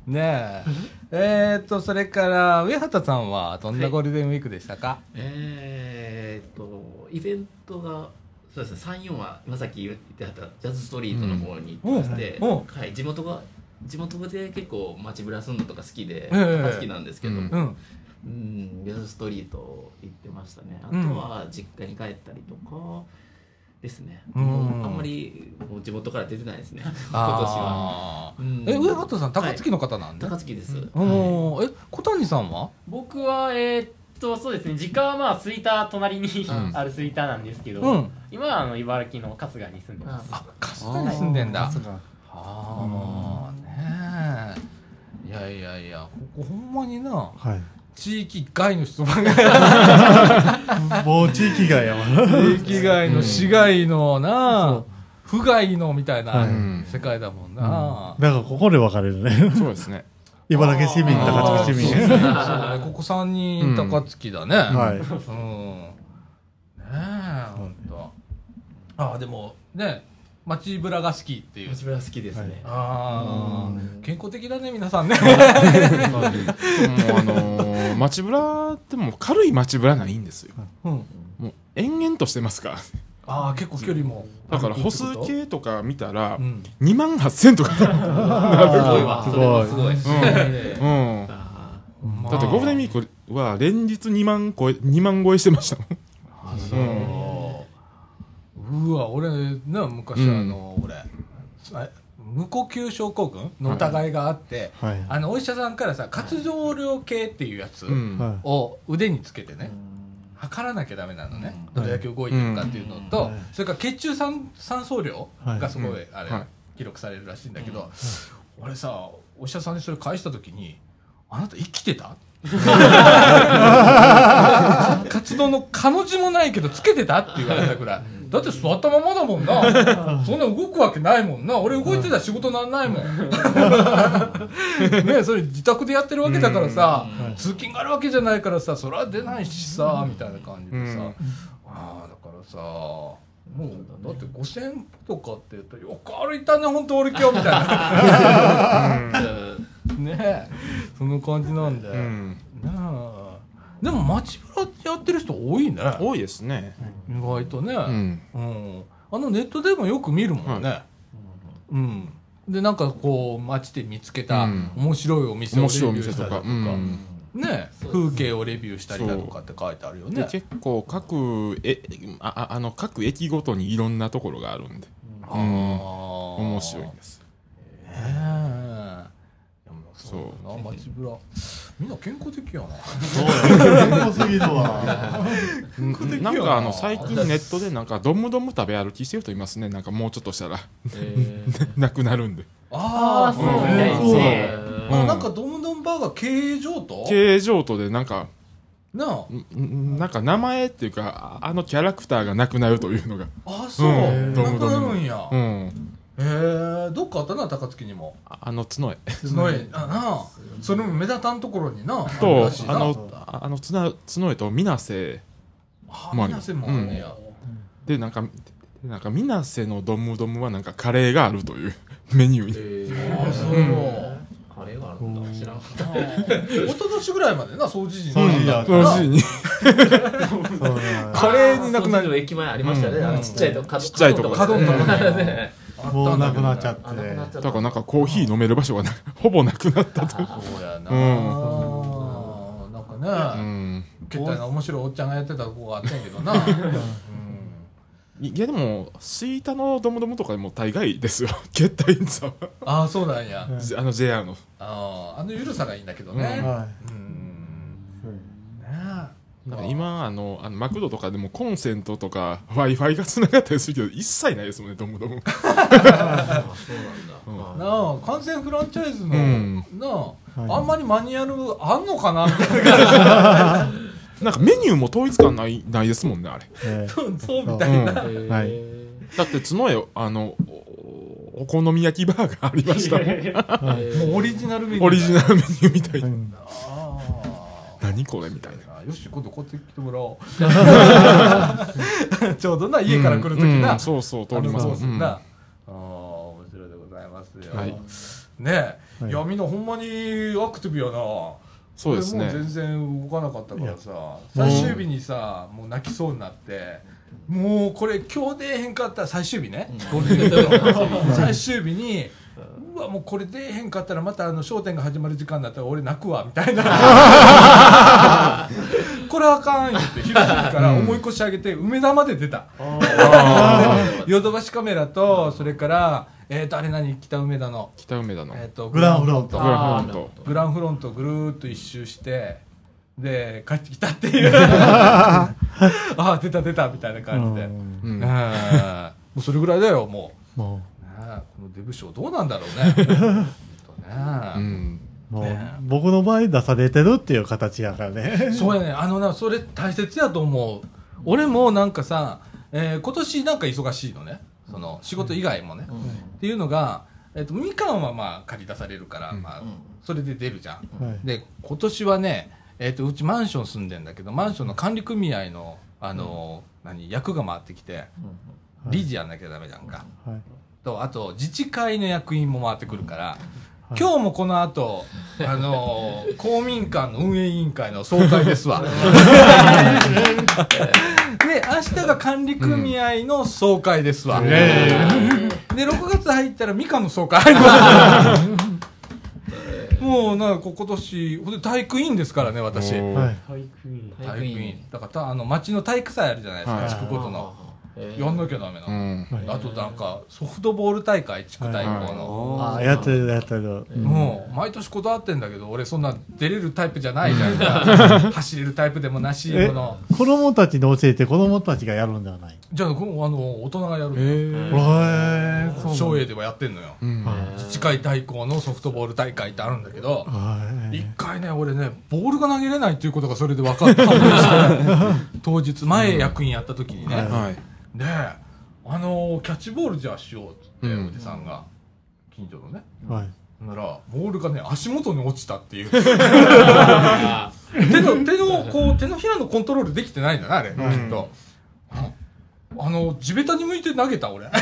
ねえ。えーっと、それから、上畑さんはどんなゴールデンウィークでしたか、えーっとイベントがそうですね34は今さっき言ってはったジャズストリートの方に行ってまして、うん。うん。はい、地元が地元で結構街ぶらすんのとか好きで、ええ好きなんですけど、ううん。んうん。ジャズストリート行ってましたね。あとうんは実家に帰ったりとかですね、あんまりもう地元から出てないですね。今年は。え、上畑さん、高槻の方なんで、高槻です、え、小谷さんは？僕はえーっとそうですね。実家はまあ吹田隣にん。ある吹田なんですけど、うん。今はあの茨城の春日に住んでます。あ、春日に住んでんだ。そうかああ、ねえ。いやいやいや、ここほんまにな、はい。地域外の人もう地域外やわ。地域外の市外のな、府外のみたいなはい世界だもんな。だからここで分かれるね。そうですね茨城市民、高槻市民。ここ3人高槻だね。はい。うん。ねえ、ほんと。ああ、でも、ね、街ぶらが好きっていう。街ぶら好きですね、ああ、健康的だね、皆さんね。もうあのー街ぶらでも軽い街ぶらないんですよ。うん。もう延々としてますから。ああ、結構距離も。だから歩数計とか見たらうん。2万8000とか。すごいわ。すごい。すごい、うん。あまあだってゴールデンウィークは連日2万超え2万超えしてましたもん。あそう。うわ俺な昔うん。あの、俺あ無呼吸症候群の疑いがあって、はい。あのお医者さんからさ活動量計っていうやつを腕につけてね、測らなきゃダメなのね、どれだけ動いてるかっていうのと、うん。それから血中酸酸素量がすごい、あれ、はい。記録されるらしいんだけど、俺さお医者さんにそれ返した時に「あなた生きてた? 」活動の彼女もないけどつけてた？って言われたぐらいだって座ったままだもんな。そんな動くわけないもんな。俺動いてたら仕事なんないもん。ねそれ自宅でやってるわけだからさ通勤があるわけじゃないからさそれは出ないしさみたいな感じでさ、うん。ああだからさもうだって5000歩とかって言ったらよく歩いたね本当俺今日みたいな。ー うん。ねえその感じなんで、ねうん。えでも街ぶらやってる人多いね。多いですね。意外とね、うん。うん。あのネットでもよく見るもんね、うん。でなんかこう街で見つけたうん。面白いお店をレビューしたりだとか、うん。ね。風景をレビューしたりだとかって書いてあるよね。で結構各えあああの各駅ごとにいろんなところがあるんで。あー。面白いんです。ねえそう街ぶらみんな健康的やな。そうや。健康すぎるわ。んな。んかあの最近ネットでなんかドムドム食べ歩きしてる人いますね。なんかもうちょっとしたら。えなくなるんで。ああそうみんたいですね。なんかドムドムバーガー経営上と経営譲渡でなんかなあ。んんなんか名前っていうかああのキャラクターがなくなるというのが。あそう、うん。なくなるんや、へうんえどっかあったな高槻にも。ああの角絵角絵あなあ。それも目立たんところにな。とあのああの角角絵と水瀬もあんねや、でなんかでなんか水瀬のドムドムはなんかカレーがあるという メニューに。ー。あそう、カレーがあるなんだ。知らん。かった一昨年ぐらいまでな掃除時掃除時に。そうね華麗になくなる。駅前ありましたね、ちっちゃいとこ角ちっちゃいとこ。角のとこ角のとこねもうなくなっちゃって。だからなんかコーヒー飲める場所がな ほぼなくなったと。そうやな、うなんかうね、ん結面白いおっちゃんがやってたとこがあったんやけどな、いやでもスイタのドムドムとかでも大概ですよ。ケッタインザはああそうなんや、うんあの JR の。あーあの緩さがいいんだけどね、はうん。ねなんか今あのあのマクドとかでもコンセントとか w i f i がつながったりするけど一切ないですもんねドムドムあそうなんだ、うん。なあ完全フランチャイズの、うん。なあ、はい。あんまりマニュアルあんのかなみたいな。なんかメニューも統一感ないないですもんねあれ。いえ。そうそうみたいな、うん。はい。だって角へあのおお好み焼きバーがありましたもん。オリジナルメニューオリジナルメニューみたいな何これみたいなあよし今度こって来てもらおう。ちょうどな家から来る時な、うんうんそうそう通ります。うんな、ああ面白いでございますよ、はい。ねえ、はい。い、やみんなほんまにアクティブやな。そうですね。俺もう全然動かなかったからさ最終日にさもう泣きそうになってもうこれ今日出えへんかったら最終日ね、最終日にうわもうこれ出えへんかったらまたあの商店が始まる時間になったら俺泣くわみたいな。これあかん言って昼過ぎから思い越し上げて梅田まで出た。ヨドバシカメラとそれからえっ、とあれ何？北梅田の。北梅田の。えっ、とグランフロント。グランフロント。グランフロントぐるーっと一周してで帰ってきたっていう。ああ出た出たみたいな感じで、うん。うん。ねえもうそれぐらいだよももう、このデブ賞どうなんだろうね。ほんとね。うん。うもうね。僕の場合出されてるっていう形やからね。そうやね。あのなそれ大切やと思う。俺もなんかさ、えー今年なんか忙しいのね。その仕事以外もね、っていうのが、えっとみかんはまあ借り出されるから、うん。まあ、それで出るじゃん、はい。で今年はね、えっとうちマンション住んでんだけどマンションの管理組合のあの、何役が回ってきて理事やんなきゃダメじゃんか、はいとあと自治会の役員も回ってくるから、い。今日もこの後あの公民館の運営委員会の総会ですわ。で明日が管理組合の総会ですわ、で6月入ったらみかんの総会 もうなんかこ今年体育委員ですからね私。体育員。体育委員。だからたあの町の体育祭あるじゃないですか、はい。地区ごとのやんなきゃダメなの、うん。あとなんかソフトボール大会地区対抗の、ああやってるやってる。もう毎年こだわってんだけど俺そんな出れるタイプじゃないじゃん。か 走れるタイプでもなしえこの。子供たちに教えて子供たちがやるんではない？じゃあこのあの大人がやるのへえそう省営ではやってんのよ。うん。自治会対抗のソフトボール大会ってあるんだけどはい。一回ね俺ねボールが投げれないっていうことがそれで分かったんですよ 当日前役員やった時にね、はいであのーキャッチボールじゃあしようっつって、うん。おじさんが近所のね。はい。ならボールがね足元に落ちたっていう。手の手のこう手のひらのコントロールできてないんだなあれ、きっと。ああの地べたに向いて投げた俺。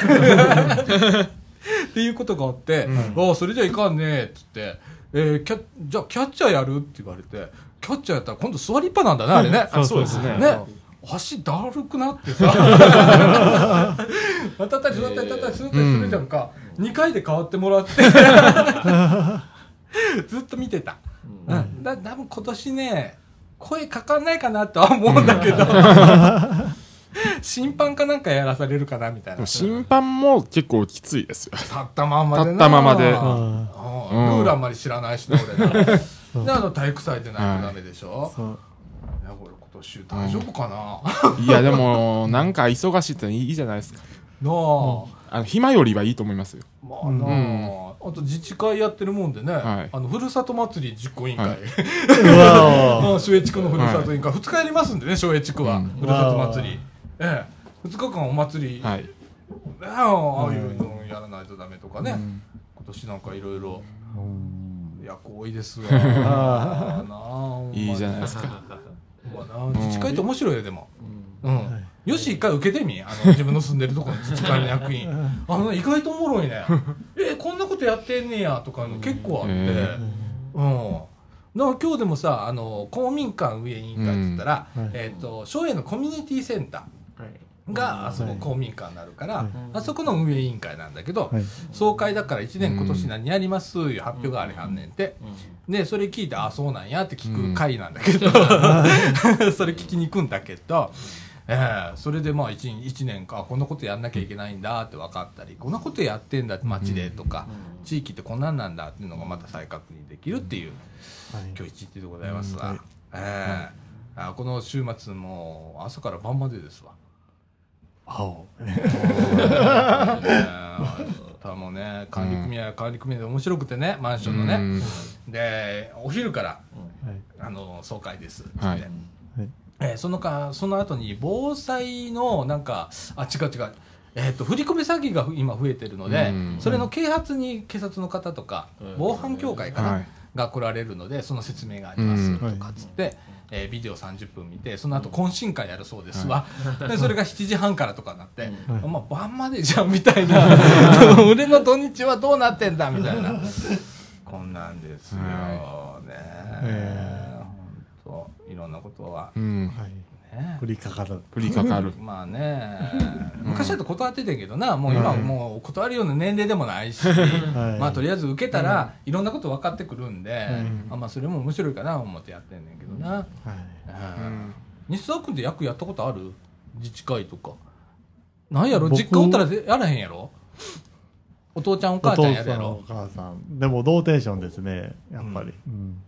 っていうことがあって「ああそれじゃいかんね」っつって、えーキャ「じゃあキャッチャーやる?」って言われてキャッチャーやったら今度座りっぱなんだなあれね。そうですね。ね足だるくなってさ。当たったり座ったり立ったり座ったりするじゃんか、2回で変わってもらってずっと見てた、うん、だ多分今年ね声かかんないかなとは思うんだけど審判かなんかやらされるかなみたいな審判も結構きついですよ立ったまんまでな立ったままでうんあルールあんまり知らないしね俺なであの体育祭でないとダメでしょ、そういやこれ今年大丈夫かな、いやでも なんか忙しいっていいじゃないですか。なあ、あの暇よりはいいと思いますよ。まあなあ、あと自治会やってるもんでね、はい。あのふるさと祭り実行委員会、はい。うわまあ 松江地区のふるさと委員会、2日やりますんでね松江地区は、うん。ふるさと祭り。ええ。2日間お祭り、はい。ねあああいうのやらないとダメとかね、うん。今年なんかいろいろ。うん。役多いですわ。あなあいいじゃないですかまあな自治会って面白いよでも。うん、よし一回受けてみあの 自分の住んでるところの自治会の役員。あの意外とおもろいね。えこんなことやってんねやとかの結構あって、へうん。の今日でもさあの公民館運営委員会って言ったら、うん。はい。えっ、と松江のコミュニティセンタはいーがあそこはい公民館になるから、はい。あそこの運営委員会なんだけど、はい。総会だから1年今年何やりますいう発表がありはんねんて、でそれ聞いてあそうなんやって聞く会なんだけど、それ聞きに行くんだけど、ええそれでまあ 1, 一年かこんなことやんなきゃいけないんだって分かったりこんなことやってんだって街でとか、地域ってこんなんなんだっていうのがまた再確認できるっていうはい。今日一日でございますわ、うん。はい。ええ。あこの週末も朝から晩までですわ青。たもね管理組合は管理組合で面白くてねマンションのね、うん。でお昼からはい。あの総会です。っつって、はい。えーそのかその後に防災のなんかあ違う違う。えー、と振り込め詐欺が今増えてるので、うん。それの啓発に警察の方とか、防犯協会かな、はい。が来られるのでその説明がありますうん。とかっつって、えービデオ30分見てその後懇親会やるそうですわ、でそれが7時半からとかになって、はい。まあ、晩までじゃんみたいな。俺の土日はどうなってんだみたいな。こんなんですよ。ね、え本当いろんなことは。うん。はいね。降りかかる。降りかかる。まあね。昔だと断ってたけどな。もう今はもう断るような年齢でもないし、はい。まあとりあえず受けたらいろんなこと分かってくるんで、ん。あまあそれも面白いかな思ってやってんねんけどな、はい。うん。西澤君って役やったことある？自治会とか。なんやろ？僕実家おったらやらへんやろ？お父ちゃんお母ちゃんやるやろ？お父さんお母さん。でも同テンションですねやっぱり、うん。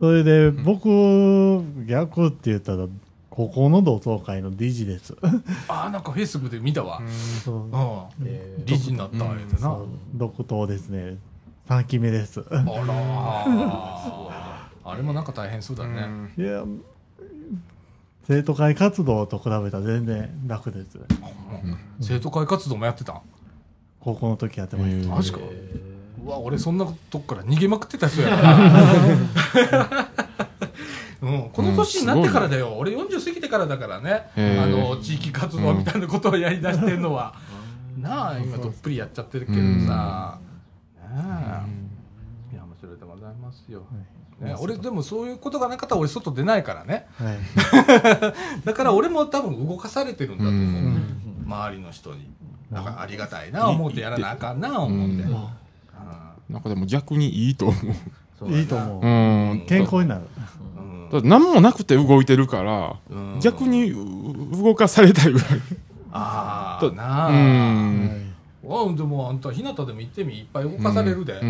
それで僕逆って言ったらここの同窓会の理事です。ああなんかフェイスブックで見たわ、そう。うん。理事になったあれでな、独党ですね。3期目です。あらあれもなんか大変そうだね、いや生徒会活動と比べたら全然楽です。生徒会活動もやってた？ん高校の時やってました、マジか。うわ俺そんなとこから逃げまくってた人やな うん、この年になってからだよ、俺40過ぎてからだからね。あの地域活動みたいなことをやりだしてるのは、なあ今どっぷりやっちゃってるけどさ、ねえ。いや面白いでございますよ、ね、俺でもそういうことがなかったら俺外出ないからね。はい。だから俺も多分動かされてるんだと思う、うん。周りの人に。だからありがたいな思ってやらなあかんな思って、うんうん。なんかでも逆にいいと思う。いいと思う、うん。健康になるうん。だって何もなくて動いてるからうん。逆にう動かされたいぐらい。とああなあ、うん。あでもあんた日向でも行ってみいっぱい動かされるで、そう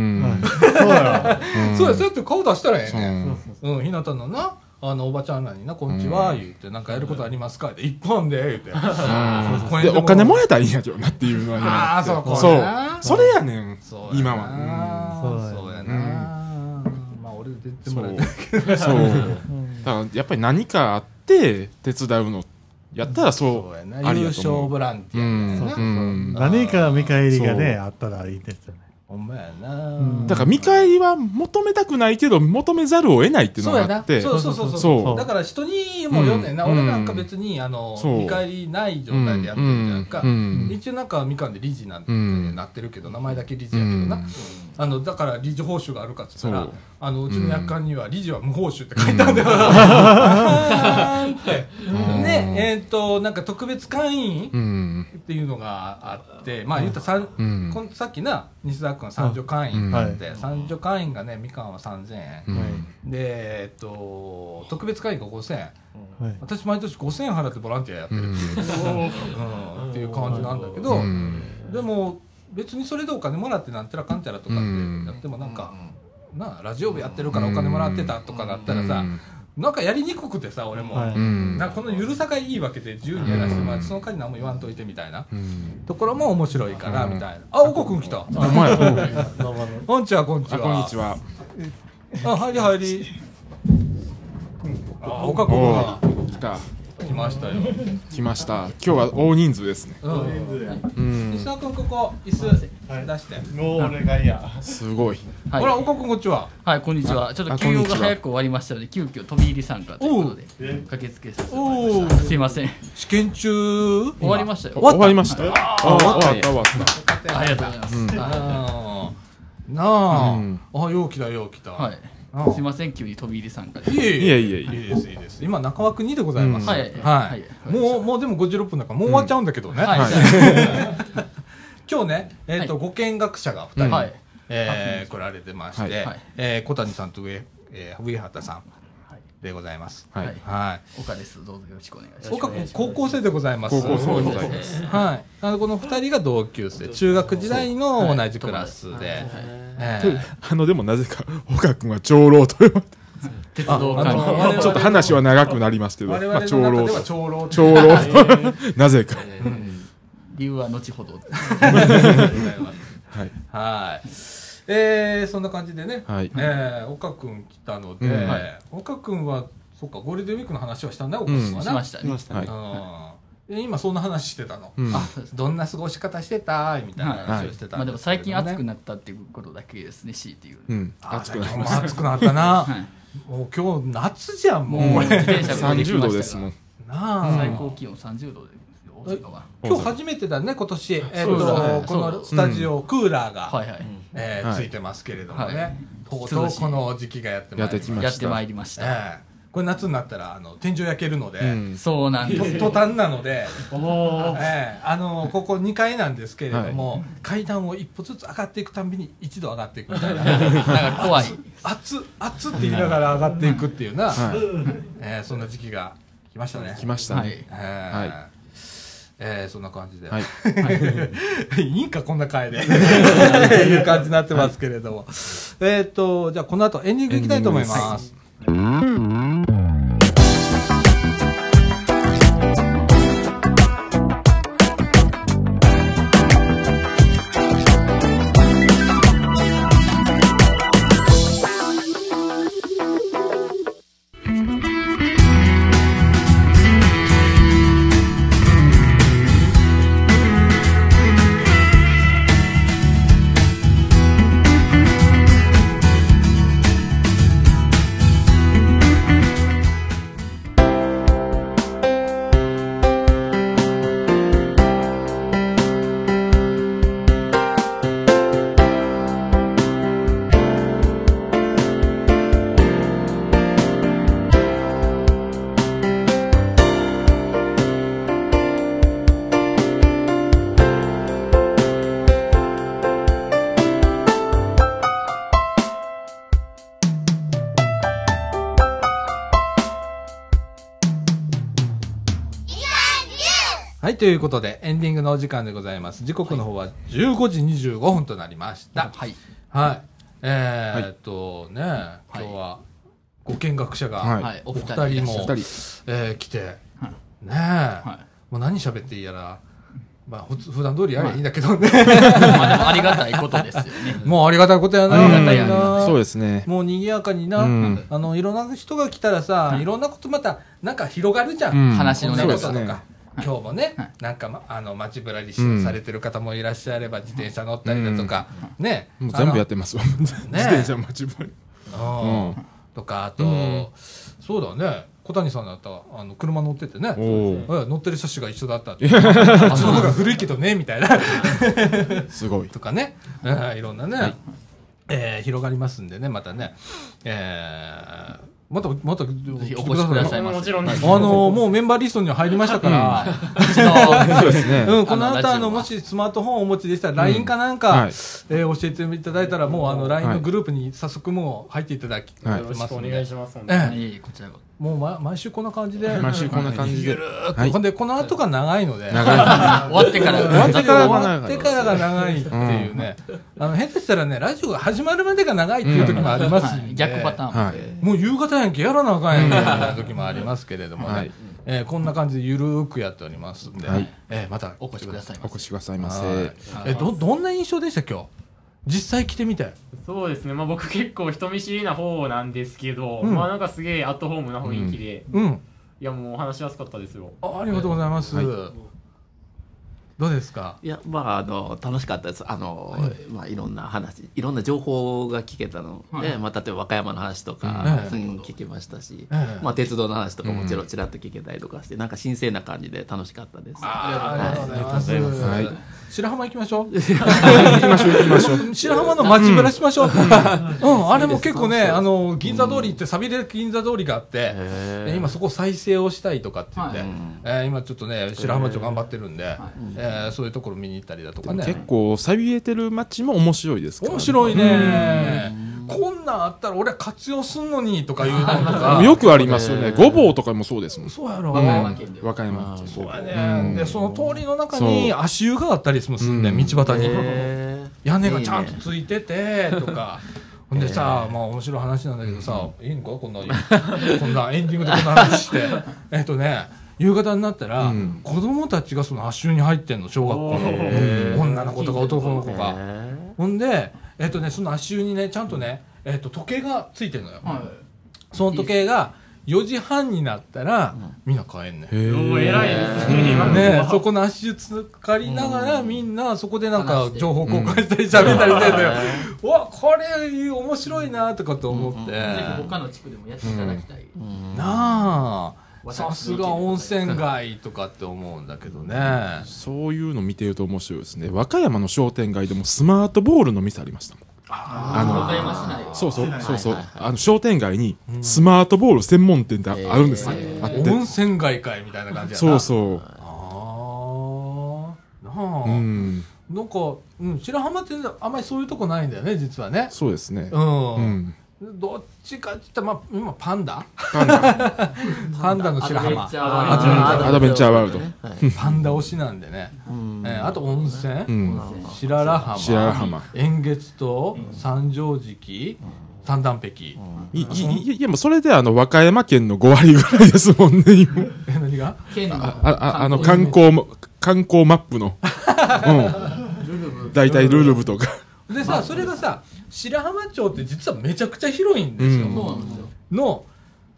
やうん。そうやそうやって顔出したらええそう。ねうん。日向のなあのおばちゃんらにな「こんにちは」言って「なんかやることありますか?」って「一本で」言って。うん。でお金もらえたらいいんやけどなっていうのは今ああそうこそう。な。それやねん。今は。なうん。そう俺出てそう。もらいたいけどそうだからやっぱり何かあって手伝うのやったらそうそうやな。優ありやと思う。勝ボランティアみたいな、うん。何か見返りがねあったらいいですよね。ほんまやな、ん。だから見返りは求めたくないけど求めざるを得ないっていうのそうやながあって。そうそうそうそうそう。だから人にもよんねんな、うん。俺なんか別にあの見返りない状態でやってるじゃんか、うん。うん。一応なんかみかんで理事なんてうんなってるけど名前だけ理事やけどな、うんあのだから理事報酬があるかっつったらあのうちの約款には理事は無報酬って書いてあるんだよ、あーん。って。うん。ねえっ、となんか特別会員うん。っていうのがあってまあ言ったらさん、うん。こんさっきな西澤君は三女会員があって、うん三女会員がねみかんは3000円、うん。でえっと特別会員が5000円。はい。私毎年5000円払ってボランティアやってるっていう、うん。っていう感じなんだけど、うん。でも別にそれでお金もらってなんちゃらかんちゃらとかってうん。やってもなんか、なあラジオ部やってるからお金もらってたとかだったらさ、うん。なんかやりにくくてさ俺も、はい。うん。なんかこの緩さがいいわけで自由にやらせてもらってその代わり何も言わんといてみたいな。うん。ところも面白いからみたいな、あおこくん来た。こんにちはこんにちは。あこんにちは。あ入り入り。あおかこが来た来ましたよ、来ました。今日は大人数ですね。うん、うん。西田君ここ椅子出して、もうお願いやすごい。はい。ほらおかくんこんにちは。はい、こんにちは。ちょっとあ休養が早く終わりましたので、急遽飛び入り参加ということで、駆けつけさせてもらいました。すいません。試験中？終わりましたよ。終わりました。ああ終わったはい終わった。ありがとうございます。なあ、うん。あよう来たよう来た、はい。うんすいません急に飛び入り参加でいえいえ。いえいえ。いえいいですいいです。今中枠2でございます、うんはいはい。はい。もうもうでも56分だからもう終わっちゃうんだけどね、はい。今日ね、えーとはい。ご見学者が2人、はい。えー来られてまして、はい。はい。えー小谷さんと上,、えー上畑さん。はいでございます。はい。はい。はい。岡です。どうぞよろしくお願いします。岡君高校生でございます。高校生でございます。はい。あのこの二人が同級生、中学時代の同じクラスで、えーあのでもなぜか岡君は長老と呼ばれて鉄道関ああの我々係ちょっと話は長くなりますけど、長老長老長老となぜか理由は後ほど。はい。はい。えー、そんな感じでね、はい。えー、岡君来たので、うん。はい。岡君は、そっか、ゴールデンウィークの話はしたんだよ、岡君はな。しましましたね。うん。で今そんな話してたの、うん。あどんな過ごし方してた？みたいな話をしてたまあでも最近暑くななったっていうことだけですね C っていううん。暑くなりま暑くなったな、はい。もう今日夏じゃんもう、もうこれ自転車こいでき30ました度ですもん。なあ、最高気温30度で今日初めてだね今年、えっそうとこのスタジオ、クーラーが、はいはいはいえーついてますけれどもね、はい。とうとうこの時期がやってまいりました。やってきまやってまいりました。ええ。これ夏になったらあの天井焼けるので、うん。そうなんです。と途端なので、ええ。あのここ2階なんですけれども、階段を一歩ずつ上がっていくたんびに一度上がっていくみたいな。なんか怖い。熱っ熱って言いながら上がっていくっていうな、はい。えーそんな時期が来ましたね。来ましたはい。ねえーはいえーそんな感じで、はい。い、いんかこんな回で。い。う感じになってますけれども、えっ、とじゃあこの後エンディングいきたいと思います。はい、ということで、エンディングのお時間でございます。時刻の方は15時25分となりました。はい。はい。えー、っとね、今日はご見学者が、おお二二人人。も、えー来て、ねえ、はもう何喋っていいやら、まあ、ふつ普段通りやればい。いんだけどね。いまあでもありがたいことですよね。もうありがたいことやな。ありがたいやなそうですね。もう賑やかにな、うん。あの、いろんな人が来たらさ、い。ろんなことまた、なんか広がるじゃん。うん。話のねとか。今日もね、はい。なんか、ま、あの、街ぶらりしうんされてる方もいらっしゃれば、自転車乗ったりだとか、ね。もう全部やっってますわ 自転車待ちぼり。うん。とか、あと、うん。そうだね、小谷さんだったら、あの、車乗っててね、乗ってる車種が一緒だったって。あっちの方が古いけどね、みたいな。すごい。とかね、うんいろんなね、えー広がりますんでね、またね、えーまた、また、ぜひお越しくださいませ。もちろんです。あのもうメンバーリストには入りましたから、そうですね。うん、この後、あの、もしスマートフォンをお持ちでしたら、LINE かなんか、はいえー教えていただいたら、もう、あの、LINE のグループに早速もう入っていただき、はい。よろしくおますんで。願いします。本当に。ええ。いこちらがもう、ま、毎週こんな感じで、毎週こんな感じで。ゆるーっと。はんで、この後が長いので、終わってから。終わってから終終わってからが長いっていうね、あの、下手したらね、ラジオが始まるまでが長いっていう時もありますんで、はい。逆パターン。はい。もう夕方やんけやらなあかんやんけみたいな時もありますけれどもね、はい。えーこんな感じでゆるーくやっておりますんで、はい。えーまたお越しくださいませ。お越しくださいまはい。せえどどんな印象でした今日？実際来てみてそうですね、まあ、僕結構人見知りな方なんですけど、うん。まあなんかすげえアットホームな雰囲気で、うん。いやもう話しやすかったですよ。あありがとうございます、どうですか？いやまああの楽しかったです。あの、まあいろんな話いろんな情報が聞けたので、はい。まあ例えば和歌山の話とか、はい。うん聞けましたし、ええ。まあ鉄道の話とかもちろん。ちらっと聞けたりとかして、なんか新鮮な感じで楽しかったです。ありがとうございます、はい白浜行きましょう。行きましょう 行きましょう。白浜の街ぶらしましょう。うん、あれも結構ね、あの、銀座通りって、錆びれ銀座通りがあって、で今そこ再生をしたいとかって言って、はいえー今ちょっとね、白浜町頑張ってるんで、えーそういうところ見に行ったりだとかね。結構錆びれてる街も面白いですから面白いね。こんなんあったら俺は活用すんのにとかいうのとか。よくありますよね。ごぼうとかもそうですもん。そうやろ。和歌山県で和歌山そう。やね、でその通りの中に足湯があったりするんで、うん。道端に、へ屋根がちゃんとついててとか。ほんでさ、まあ面白い話なんだけどさ、いいのか？こんな、こんなエンディングでこんな話して。えっとね、夕方になったら、うん。子供たちがその足湯に入ってんの、小学校の。女の子とか男の子が。ほんで、えっとね、その足湯にね、ちゃんとね、えっと、時計がついてるのよ。はその時計が4時半になったら、みんな帰んねん。へもうえ偉いですねねはそこの足湯つかりながら、みんなそこでなんか情報交換したり喋ったりしてんだよ。うわ、これ面白いなとかと思って。い。ぜひ他の地区でもやっていただきたい。なあ、私さすが温泉街とかって思うんだけどね。そういうの見てると面白いですね和歌山の商店街でもスマートボールの店ありましたもんあのそうそうそうそう。あの商店街にスマートボール専門店ってああるんですよあって。温泉街会みたいな感じやな。そうそう。ああ、なあ。うん。なんか、うん、白浜ってあんまりそういうとこないんだよね、実はね。そうですね。うん。うん。どっちかって言ったら、まあ、今パンダ？パンダ。パンダの白浜。アドベンチャーアワールド。アドベンチャーワールド。パンダ推しなんでね。えーあと温泉、うん。白良浜。白良浜。円月島、三条敷、三段壁。いいいいやもうそれであの和歌山県の5割ぐらいですもんね今。え、何が？県の。あああの観光も観光マップの。うん。大体ルルブとか。でさ、それがさ、白浜町って実はめちゃくちゃ広いんですよ。うん。そうなんですよ。の、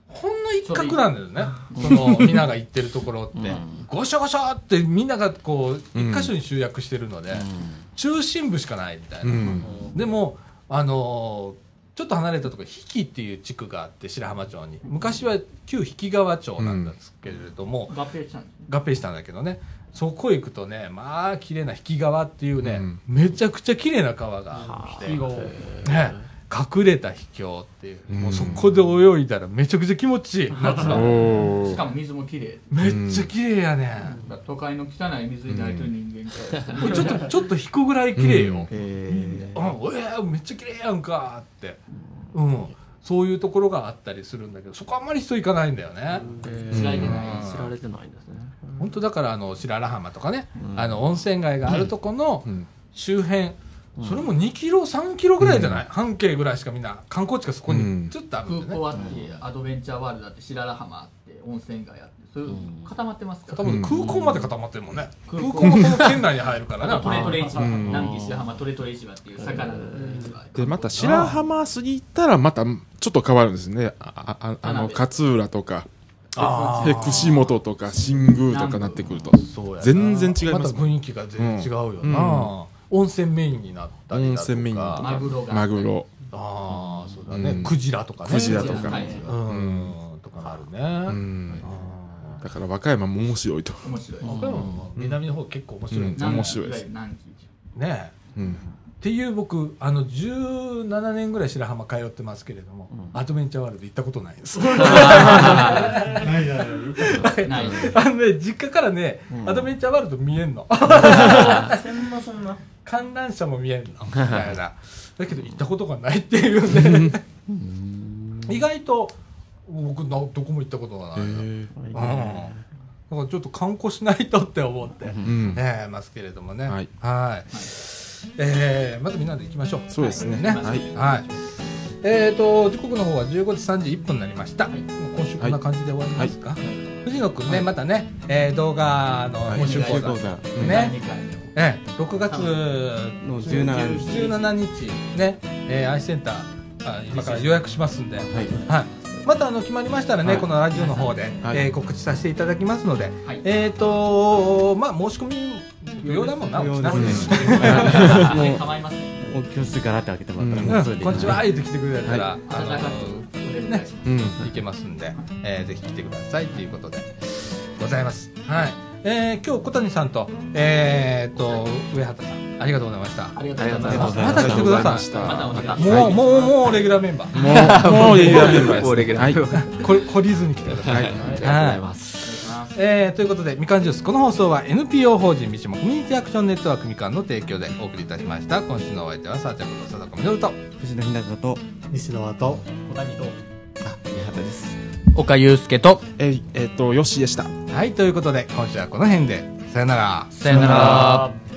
ほんの一角なんだよね。その、みんなが行ってるところって。ごしょごしょってみんながこう、一箇所に集約してるので、中心部しかないみたいうな。ん。でも、あのーちょっと離れたところ、比企っていう地区があって、白浜町に。昔は旧比企川町なんですけれども、合併したん。合併したんだけどね、そこ行くとね、まあ、綺麗な比企川っていうね、うん。めちゃくちゃ綺麗な川があって、ね、隠れた秘境っていう、もうそこで泳いだらめちゃくちゃ気持ちいい、夏の。おーしかも水もきれい。めっちゃ綺麗やね。ん。都会の汚い水に慣れてる人間から。ちょっと、ちょっと引くぐらい綺麗よ。えうん、おえーめっちゃ綺麗やんかって。うん。そういうところがあったりするんだけど、そこあんまり人行かないんだよね。知られてない。知られてないんですね。本当だから、あの、白良浜とかね、あの、温泉街があるとこのうん。周辺、それも2キロ、3キロぐらいじゃない、半径ぐらいしかみんな、観光地がそこにずっとあるんでね。空港あって、アドベンチャーワールドあって、白良浜あって、温泉街あって、そういう固まってますから。固まって空港まで固まってるもんね。空空港港もその県内に入るからな。トレトレ市場、ん。南紀白浜トレトレ市場っていう魚の市場。でまた白浜過ぎたらまたちょっと変わるんですね。あああの勝浦とかあで串本とか新宮とかなってくると。全然違います。また雰囲気が全然違うよな、温泉メインになったりだとか。温泉メインになったマグロが。マグロ。ああそうだね、うん。クジラとかね。クジラとか。はいうん、とかあるね、うん。だから和歌山も面白いと。面白い。岡山も南の方結構面白いんですようん。面白いです。ね。うん。っていう僕あの17年ぐらい白浜通ってますけれども、アドベンチャーワールド行ったことないです。ない。あのね実家からね、アドベンチャーワールド見えんの。そんなそんな観覧車も見えんの？みたいな。だけど行ったことがないっていうね。意外と僕などこも行ったことがないの、うん、だからちょっと観光しないとって思って、うん。えーますけれどもね。はい。はい。えーまずみんなで行きましょう。そうですね。ね。はい。はい。えー、と時刻の方は15時31分になりました、もう今週こんな感じで終わりますか、藤野くんね、またね、えー動画のはい。編集講座、ね、2回ええ、6月の17日。17日。ね、えー、アイセンターあ今から予約しますんで、はい。はい。またあの決まりましたらね、はい。このラジオの方で、はい。えー告知させていただきますので、はい。えっ、とまあ申し込み不要だもんな、不要う構いません。もう教室からって開けてもらったうん。らもうそれで。こんにちは言って来てくれたら、あの温かく。お出迎えします。うん。いけますんで、えーぜひ来てくださいということでございます。はい。えー今日小谷さんとえー、と上畑さんありがとうございました。ありがとうございます。また来てください。もう、もうもうレギュラーメンバー。もう、もうレギュラーメンバーです、ね。もうレギュラーはい。これ懲りずに来てください、ありがとうございます。えーということでみかんジュース。この放送は NPO 法人三島コミュニティアクションネットワークみかんの提供でお送りいたしました。今週のお相手はさあちゃんこと貞子みのると。藤野ひなたと、西野はと小谷とあ、宮畑です。岡祐介と。え、えっと、よしでした。はいということで今週はこの辺で。さよなら。さよなら